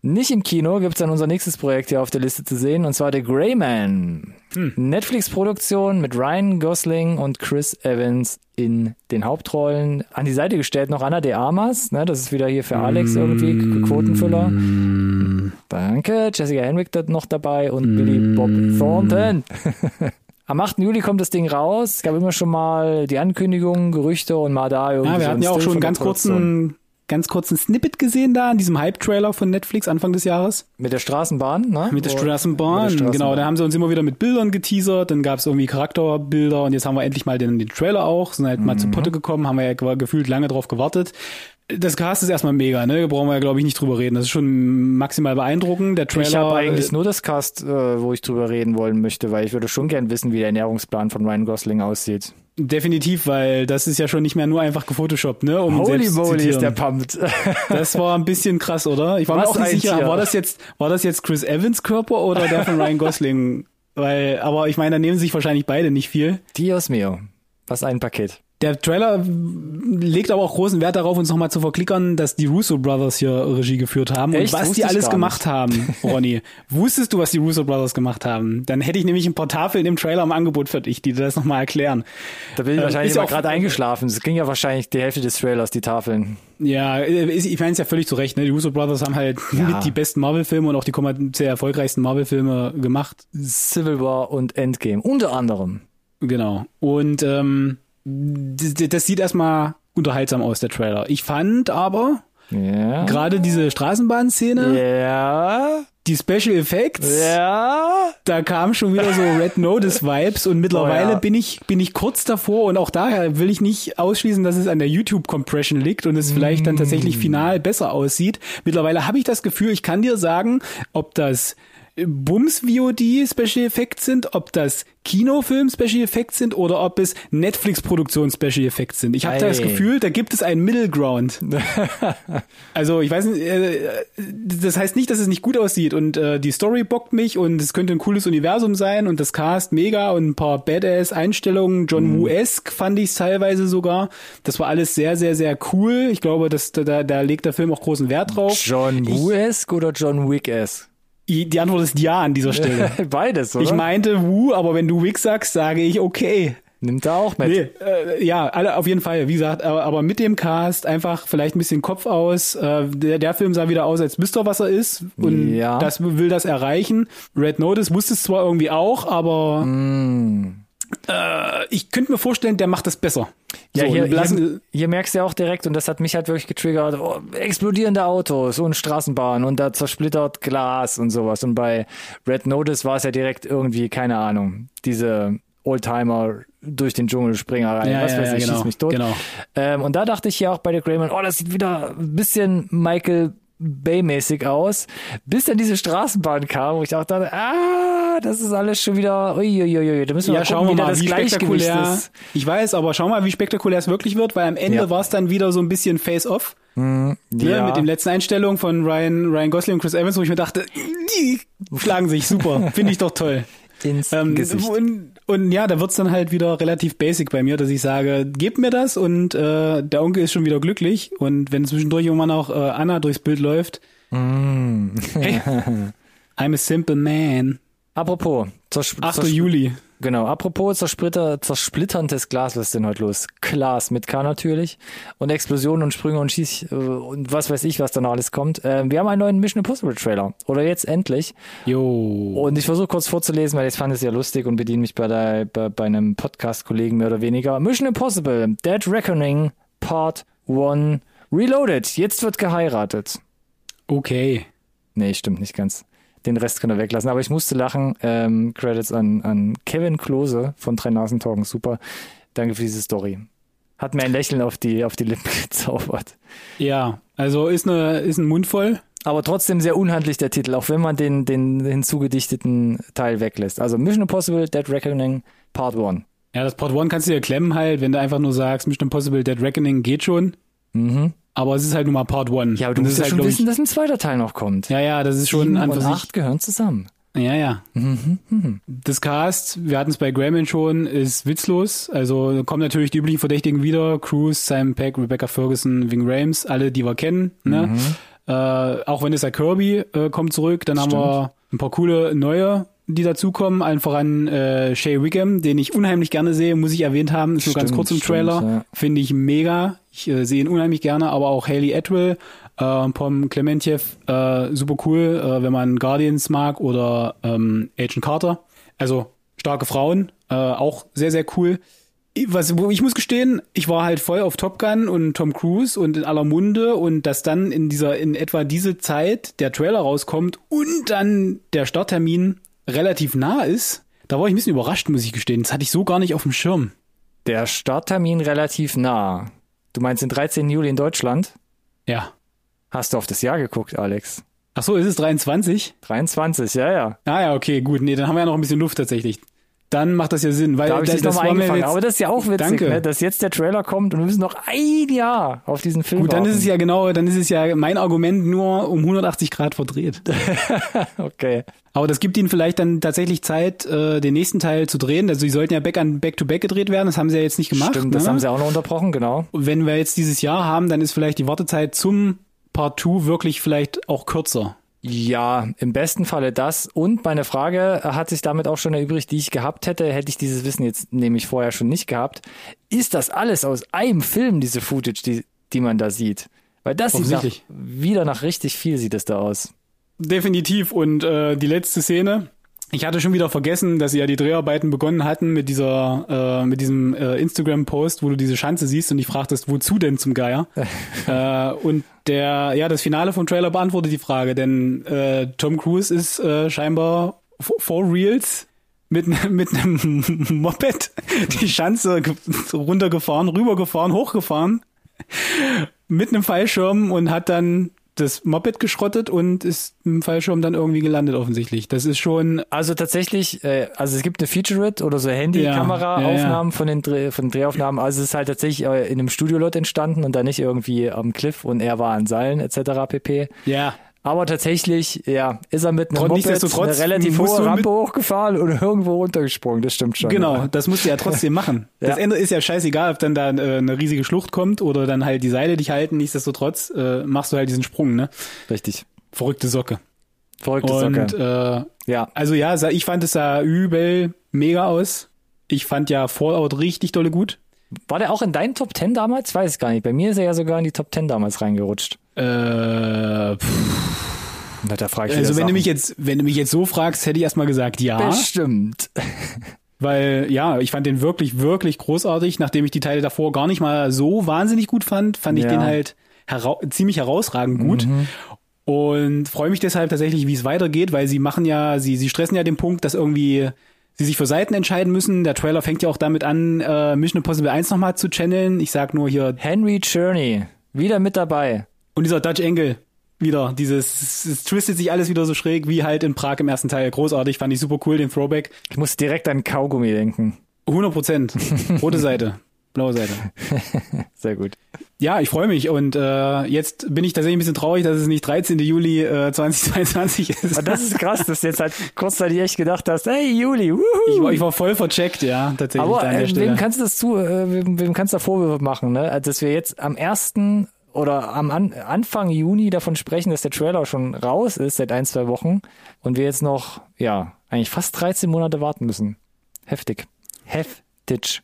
Nicht im Kino gibt's dann unser nächstes Projekt hier auf der Liste zu sehen, und zwar The Grey Man. Hm. Netflix-Produktion mit Ryan Gosling und Chris Evans in den Hauptrollen. An die Seite gestellt noch Anna de Armas, ne, das ist wieder hier für Alex irgendwie, Quotenfüller. Mm. Danke, Jessica Henwick noch dabei und mm. Billy Bob Thornton. <laughs> Am 8. Juli kommt das Ding raus. Es gab immer schon mal die Ankündigungen, Gerüchte und mal da irgendwie. Ja, wir hatten ja auch schon einen ganz kurzen ganz kurzen Snippet gesehen da in diesem Hype-Trailer von Netflix Anfang des Jahres. Mit der Straßenbahn, ne? Mit der, Straßenbahn, mit der Straßenbahn, genau. Da haben sie uns immer wieder mit Bildern geteasert, dann gab es irgendwie Charakterbilder und jetzt haben wir endlich mal den, den Trailer auch, sind halt mhm. mal zu Potte gekommen, haben wir ja gefühlt lange drauf gewartet. Das Cast ist erstmal mega, ne? Brauchen wir ja, glaube ich, nicht drüber reden. Das ist schon maximal beeindruckend. Der Trailer. Ich habe eigentlich nur das Cast, äh, wo ich drüber reden wollen möchte, weil ich würde schon gern wissen, wie der Ernährungsplan von Ryan Gosling aussieht. Definitiv, weil das ist ja schon nicht mehr nur einfach gefotoshoppt, ne? Um Holy moly ist der pumped. <laughs> das war ein bisschen krass, oder? Ich war Was mir auch nicht sicher, Tier. war das jetzt, war das jetzt Chris Evans Körper oder der von Ryan Gosling? Weil, aber ich meine, da nehmen sich wahrscheinlich beide nicht viel. Dios mio. Was ein Paket. Der Trailer legt aber auch großen Wert darauf, uns nochmal zu verklickern, dass die Russo Brothers hier Regie geführt haben Echt? und was Wusste die alles gemacht nicht. haben, Ronny. <laughs> Wusstest du, was die Russo Brothers gemacht haben? Dann hätte ich nämlich ein paar Tafeln im Trailer im Angebot für dich, die dir das nochmal erklären. Da bin ich Ähm, wahrscheinlich auch- gerade eingeschlafen. Es ging ja wahrscheinlich die Hälfte des Trailers, die Tafeln. Ja, äh, ist- ich meine es ja völlig zu Recht. Ne? Die Russo Brothers haben halt Ja. mit die besten Marvel-Filme und auch die kommerziell erfolgreichsten Marvel-Filme gemacht. Civil War und Endgame. Unter anderem. Genau. Und ähm, das, das sieht erstmal unterhaltsam aus, der Trailer. Ich fand aber Ja. gerade diese Straßenbahnszene, Ja. die Special Effects, Ja. da kam schon wieder so Red Notice Vibes und mittlerweile Oh ja. bin ich bin ich kurz davor und auch daher will ich nicht ausschließen, dass es an der YouTube Compression liegt und es vielleicht dann tatsächlich Mm. final besser aussieht. Mittlerweile habe ich das Gefühl, ich kann dir sagen, ob das Bums VOD Special Effects sind, ob das Kinofilm Special Effects sind oder ob es Netflix Produktion Special Effects sind. Ich habe das Ei. Gefühl, da gibt es einen Middle Ground. <laughs> Also ich weiß nicht, äh, das heißt nicht, dass es nicht gut aussieht und äh, die Story bockt mich und es könnte ein cooles Universum sein und das Cast mega und ein paar Badass-Einstellungen, John Woo-esque fand ich teilweise sogar. Das war alles sehr, sehr, sehr cool. Ich glaube, dass da, da legt der Film auch großen Wert drauf. John Woo-esque oder John Wick-esque? Die Antwort ist ja an dieser Stelle. <laughs> Beides, oder? Ich meinte Wu, aber wenn du Wick sagst, sage ich okay. Nimmt er auch mit. Nee, äh, ja, alle auf jeden Fall, wie gesagt, aber, aber mit dem Cast einfach vielleicht ein bisschen Kopf aus. Äh, der, der Film sah wieder aus, als wüsste er, was er ist und Ja. das will das erreichen. Red Notice wusste es zwar irgendwie auch, aber Mm. Äh, ich könnte mir vorstellen, der macht das besser. Ja, So, hier, hier, hier merkst du ja auch direkt, und das hat mich halt wirklich getriggert, oh, explodierende Autos und Straßenbahnen und da zersplittert Glas und sowas. Und bei Red Notice war es ja direkt irgendwie, keine Ahnung, diese Oldtimer durch den Dschungel Springereien, Ja, was weiß ja, ich, genau, schieß mich tot. genau. Ähm, und da dachte ich ja auch bei The Greyman, oh, das sieht wieder ein bisschen Michael Bay-mäßig aus, bis dann diese Straßenbahn kam, wo ich auch dachte, ah, das ist alles schon wieder, uiuiuiui, da müssen wir ja, mal schauen gucken, wir wie da mal, das wie Gleichgewicht spektakulär. ist. Ich weiß, aber schau mal, wie spektakulär es wirklich wird, weil am Ende Ja. war es dann wieder so ein bisschen Face-Off. Ne, Ja. mit den letzten Einstellungen von Ryan, Ryan Gosling und Chris Evans, wo ich mir dachte, die schlagen sich super, <laughs> finde ich doch toll. Ähm. Und, ja, da wird's dann halt wieder relativ basic bei mir, dass ich sage, gebt mir das und äh, der Onkel ist schon wieder glücklich. Und wenn zwischendurch irgendwann auch äh, Anna durchs Bild läuft, Mm. hey, <laughs> I'm a simple man. Apropos, zersch 8. zersch- Juli. Genau, apropos zersplitter, zersplitterndes Glas, was ist denn heute los? Glas mit K natürlich. Und Explosionen und Sprünge und Schieß äh, und was weiß ich, was da noch alles kommt. Ähm, wir haben einen neuen Mission Impossible Trailer. Oder jetzt endlich. Jo. Und ich versuche kurz vorzulesen, weil ich fand es ja lustig und bediene mich bei, der, bei, bei einem Podcast-Kollegen mehr oder weniger. Mission Impossible, Dead Reckoning, Part 1, Reloaded. Jetzt wird geheiratet. Okay. Nee, stimmt nicht ganz. Den Rest kann er weglassen. Aber ich musste lachen. Ähm, Credits an, an Kevin Klose von Drei Nasentalken. Super. Danke für diese Story. Hat mir ein Lächeln auf die, auf die Lippen <laughs> gezaubert. Ja, also ist, eine, ist ein Mund voll. Aber trotzdem sehr unhandlich der Titel, auch wenn man den, den hinzugedichteten Teil weglässt. Also Mission Impossible Dead Reckoning Part 1. Ja, das Part 1 kannst du dir klemmen halt, wenn du einfach nur sagst, Mission Impossible Dead Reckoning geht schon. Mhm. Aber es ist halt nur mal Part 1. Ja, aber du musst ja halt, schon wissen, dass ein zweiter Teil noch kommt. Ich, ja, ja, das ist schon Sieben an und acht gehören zusammen. Ja, ja. Das Cast, wir hatten es bei Greyman schon, ist witzlos. Also kommen natürlich die üblichen Verdächtigen wieder. Cruz, Simon Peck, Rebecca Ferguson, Ving Rames, alle, die wir kennen. Ne? Äh, auch Vanessa Kirby äh, kommt zurück. Dann haben wir ein paar coole neue, die dazukommen. Allen voran äh, Shay Wickham, den ich unheimlich gerne sehe, muss ich erwähnt haben. Ist nur ganz Stimmt, kurz im stimmt, Trailer. ja. Finde ich mega. Ich äh, sehe ihn unheimlich gerne, aber auch Haley Atwell, äh, Pom Clementiev, äh, super cool, äh, wenn man Guardians mag oder ähm, Agent Carter. Also starke Frauen, äh, auch sehr, sehr cool. Ich- Was, ich muss gestehen, ich war halt voll auf Top Gun und Tom Cruise und in aller Munde und dass dann in dieser, in etwa diese Zeit der Trailer rauskommt und dann der Starttermin relativ nah ist, da war ich ein bisschen überrascht, muss ich gestehen. Das hatte ich so gar nicht auf dem Schirm. Der Starttermin relativ nah. Du meinst den 13. Juli in Deutschland? Ja. Hast du auf das Jahr geguckt, Alex? Ach so, ist es 23? 23, ja, ja. Ah ja, okay, gut. Nee, dann haben wir ja noch ein bisschen Luft tatsächlich. Dann macht das ja Sinn. Weil Da habe ich da- dich nochmal war mir eingefangen. jetzt- Aber das ist ja auch witzig, Danke. ne, dass jetzt der Trailer kommt und wir müssen noch ein Jahr auf diesen Film Gut, dann ist es ja genau, dann ist es ja mein Argument nur um 180 Grad verdreht. <laughs> Okay. Aber das gibt ihnen vielleicht dann tatsächlich Zeit, äh, den nächsten Teil zu drehen. Also die sollten ja back an back to back gedreht werden. Das haben sie ja jetzt nicht gemacht. Stimmt, das ne? haben sie auch noch unterbrochen, genau. Und wenn wir jetzt dieses Jahr haben, dann ist vielleicht die Wartezeit zum Part 2 wirklich vielleicht auch kürzer. Ja, im besten Falle das. Und meine Frage hat sich damit auch schon erübrigt, die ich gehabt hätte, hätte ich dieses Wissen jetzt nämlich vorher schon nicht gehabt. Ist das alles aus einem Film, diese Footage, die, die man da sieht? Weil das sieht nach, wieder nach richtig viel sieht es da aus. Definitiv. Und äh, die letzte Szene. Ich hatte schon wieder vergessen, dass sie ja die Dreharbeiten begonnen hatten mit dieser, äh, mit diesem äh, Instagram-Post, wo du diese Schanze siehst und dich fragtest, wozu denn zum Geier? <laughs> äh, und der, ja, das Finale vom Trailer beantwortet die Frage, denn äh, Tom Cruise ist äh, scheinbar for, reals mit, ne- mit einem <laughs> Moped die Schanze ge- runtergefahren, rübergefahren, hochgefahren mit einem Fallschirm und hat dann das Moped geschrottet und ist dem Fallschirm dann irgendwie gelandet offensichtlich. Das ist schon Also tatsächlich, äh, also es gibt eine Featurette oder so Handy-Kamera-Aufnahmen Ja, von den Dreh, von den Drehaufnahmen. Also es ist halt tatsächlich äh, in einem Studiolot entstanden und da nicht irgendwie am Cliff und er war an Seilen etc. pp. ja Aber tatsächlich, ja, ist er mit einem Moped eine relativ hohe Rampe hochgefahren und <laughs> irgendwo runtergesprungen. Das stimmt schon. genau. Ja. Das musst du ja trotzdem machen. <laughs> Das Ja. Ende ist ja scheißegal, ob dann da äh, eine riesige Schlucht kommt oder dann halt die Seile dich halten. Nichtsdestotrotz äh, machst du halt diesen Sprung. Ne, Richtig. verrückte Socke. Verrückte Und Socke. äh, Ja. also ja, ich fand es sah übel mega aus. Ich fand ja Fallout richtig dolle gut. War der auch in deinen Top 10 damals? Weiß ich gar nicht. Bei mir ist er ja sogar in die Top 10 damals reingerutscht. Äh, Na, da frage ich also wenn du mich jetzt, wenn du mich jetzt so fragst, hätte ich erstmal gesagt ja. Bestimmt. Weil, ja, ich fand den wirklich, wirklich großartig. Nachdem ich die Teile davor gar nicht mal so wahnsinnig gut fand, fand ich Ja. Mhm. den halt hera ziemlich herausragend gut. Und freue mich deshalb tatsächlich, wie es weitergeht, weil sie machen ja, sie, sie stressen ja den Punkt, dass irgendwie sie sich für Seiten entscheiden müssen. Der Trailer fängt ja auch damit an, äh, Mission Impossible 1 nochmal zu channeln. Ich sag nur hier, Henry Cherney. Wieder mit dabei. Und dieser Dutch Angle wieder, dieses, es twistet sich alles wieder so schräg, wie halt in Prag im ersten Teil. Großartig, fand ich super cool, den Throwback. Ich muss direkt an Kaugummi denken. 100 Prozent. <laughs> Rote Seite, blaue Seite. <laughs> Sehr gut. Ja, ich freue mich und äh, jetzt bin ich tatsächlich ein bisschen traurig, dass es nicht 13. Juli äh, 2022 ist. Aber das ist krass, dass du jetzt halt <laughs> kurzzeitig echt gedacht hast, hey Juli, wuhu. Ich war, ich war voll vercheckt, ja, tatsächlich Aber äh, wem kannst du das zu, äh, wem, wem kannst du da Vorwürfe machen, ne? Also, dass wir jetzt am ersten oder am an, Anfang Juni davon sprechen, dass der Trailer schon raus ist seit ein, zwei Wochen und wir jetzt noch, ja, eigentlich fast 13 Monate warten müssen. Heftig. Heftig.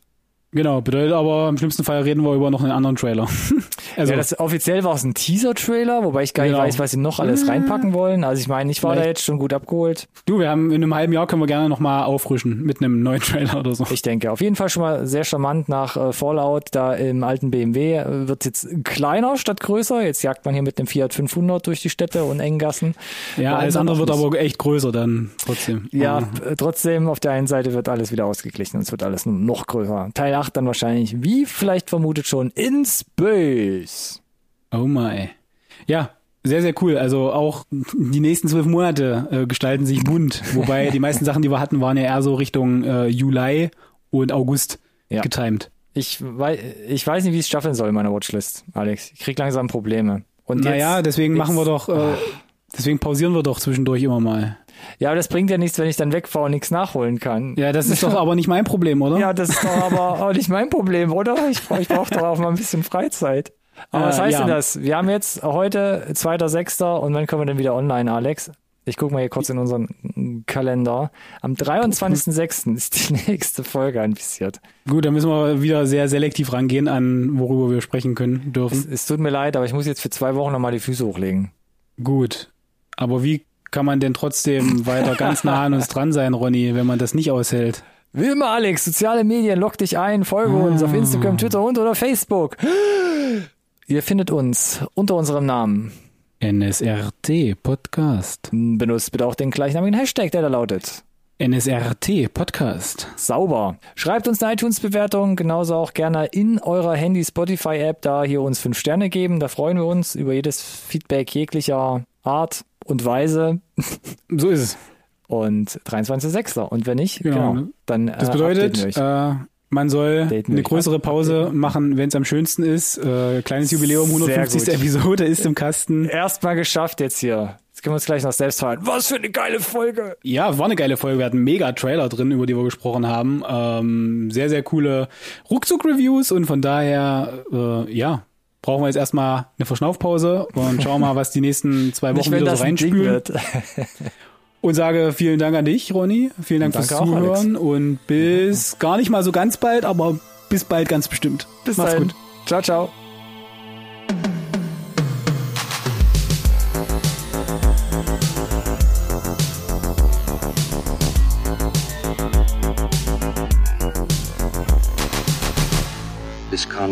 Genau, bedeutet aber im schlimmsten Fall reden wir über noch einen anderen Trailer. <laughs> also ja, das offiziell war es ein Teaser-Trailer, wobei ich gar nicht Genau. weiß, was sie noch alles reinpacken wollen. Also ich meine, ich war da Vielleicht. jetzt schon gut abgeholt. du, wir haben in einem halben Jahr können wir gerne noch mal auffrischen mit einem neuen Trailer oder so. Ich denke, auf jeden Fall schon mal sehr charmant nach äh, Fallout. Da im alten BMW äh, wird jetzt kleiner statt größer. Jetzt jagt man hier mit dem Fiat 500 durch die Städte und engen Gassen. Ja, Warum alles andere wird nicht? aber echt größer dann trotzdem. Ja, Mhm. äh, trotzdem, auf der einen Seite wird alles wieder ausgeglichen und es wird alles nur noch größer. Teil 8 dann wahrscheinlich, wie vielleicht vermutet schon, in Space. Oh my. Ja, sehr, sehr cool. Also auch die nächsten zwölf Monate äh, gestalten sich bunt. <laughs> Wobei die meisten Sachen, die wir hatten, waren ja eher so Richtung äh, Juli und August Ja. getimed. Ich, wei ich weiß nicht, wie ich es staffeln soll in meiner Watchlist, Alex. Ich krieg langsam Probleme. Und Naja, deswegen jetzt- machen wir doch, äh, deswegen pausieren wir doch zwischendurch immer mal. Ja, aber das bringt ja nichts, wenn ich dann wegfahre und nichts nachholen kann. Ja, das ist doch <laughs> aber nicht mein Problem, oder? Ja, das ist doch aber <laughs> auch nicht mein Problem, oder? Ich, ich brauche doch auch mal ein bisschen Freizeit. Aber Äh, was heißt ja. denn das? Wir haben jetzt heute 2.6. und wann können wir denn wieder online, Alex? Ich gucke mal hier kurz in unseren Kalender. Am 23.06. ist die <laughs> nächste Folge anvisiert. Gut, dann müssen wir wieder sehr selektiv rangehen an, worüber wir sprechen können Es, dürfen. es tut mir leid, aber ich muss jetzt für zwei Wochen nochmal die Füße hochlegen. Gut. Aber wie kann man denn trotzdem <laughs> weiter ganz nah an uns dran sein, Ronny, wenn man das nicht aushält? Wie immer, Alex, soziale Medien, log dich ein, folge uns auf Instagram, Twitter und oder Facebook. <gasps> Ihr findet uns unter unserem Namen. NSRT Podcast. Benutzt bitte auch den gleichnamigen Hashtag, der da lautet. NSRT Podcast. Sauber. Schreibt uns eine iTunes-Bewertung, genauso auch gerne in eurer Handy-Spotify-App da hier uns fünf Sterne geben. Da freuen wir uns über jedes Feedback jeglicher Art und Weise. So ist es. und 23.06. Und wenn nicht, Genau. genau, dann Das äh, bedeutet, wir euch. äh, man soll eine größere. Pause machen, wenn es am schönsten ist. Äh, kleines Jubiläum, Sehr 150. gut. Episode ist im Kasten. Erstmal geschafft jetzt hier. Jetzt können wir uns gleich noch selbst feiern. Was für eine geile Folge! Ja, war eine geile Folge. Wir hatten mega Trailer drin, über die wir gesprochen haben. Ähm, sehr, sehr coole Ruckzuck-Reviews und von daher, äh, ja, brauchen wir jetzt erstmal eine Verschnaufpause und schauen mal, was die nächsten zwei Nicht, Wochen wenn wieder so reinspülen. wird. <laughs> Und sage vielen Dank an dich, Ronny. Vielen Dank fürs auch, Zuhören und bis gar nicht mal so ganz bald, aber bis bald ganz bestimmt. Bis Mach's dahin. gut. Ciao, ciao.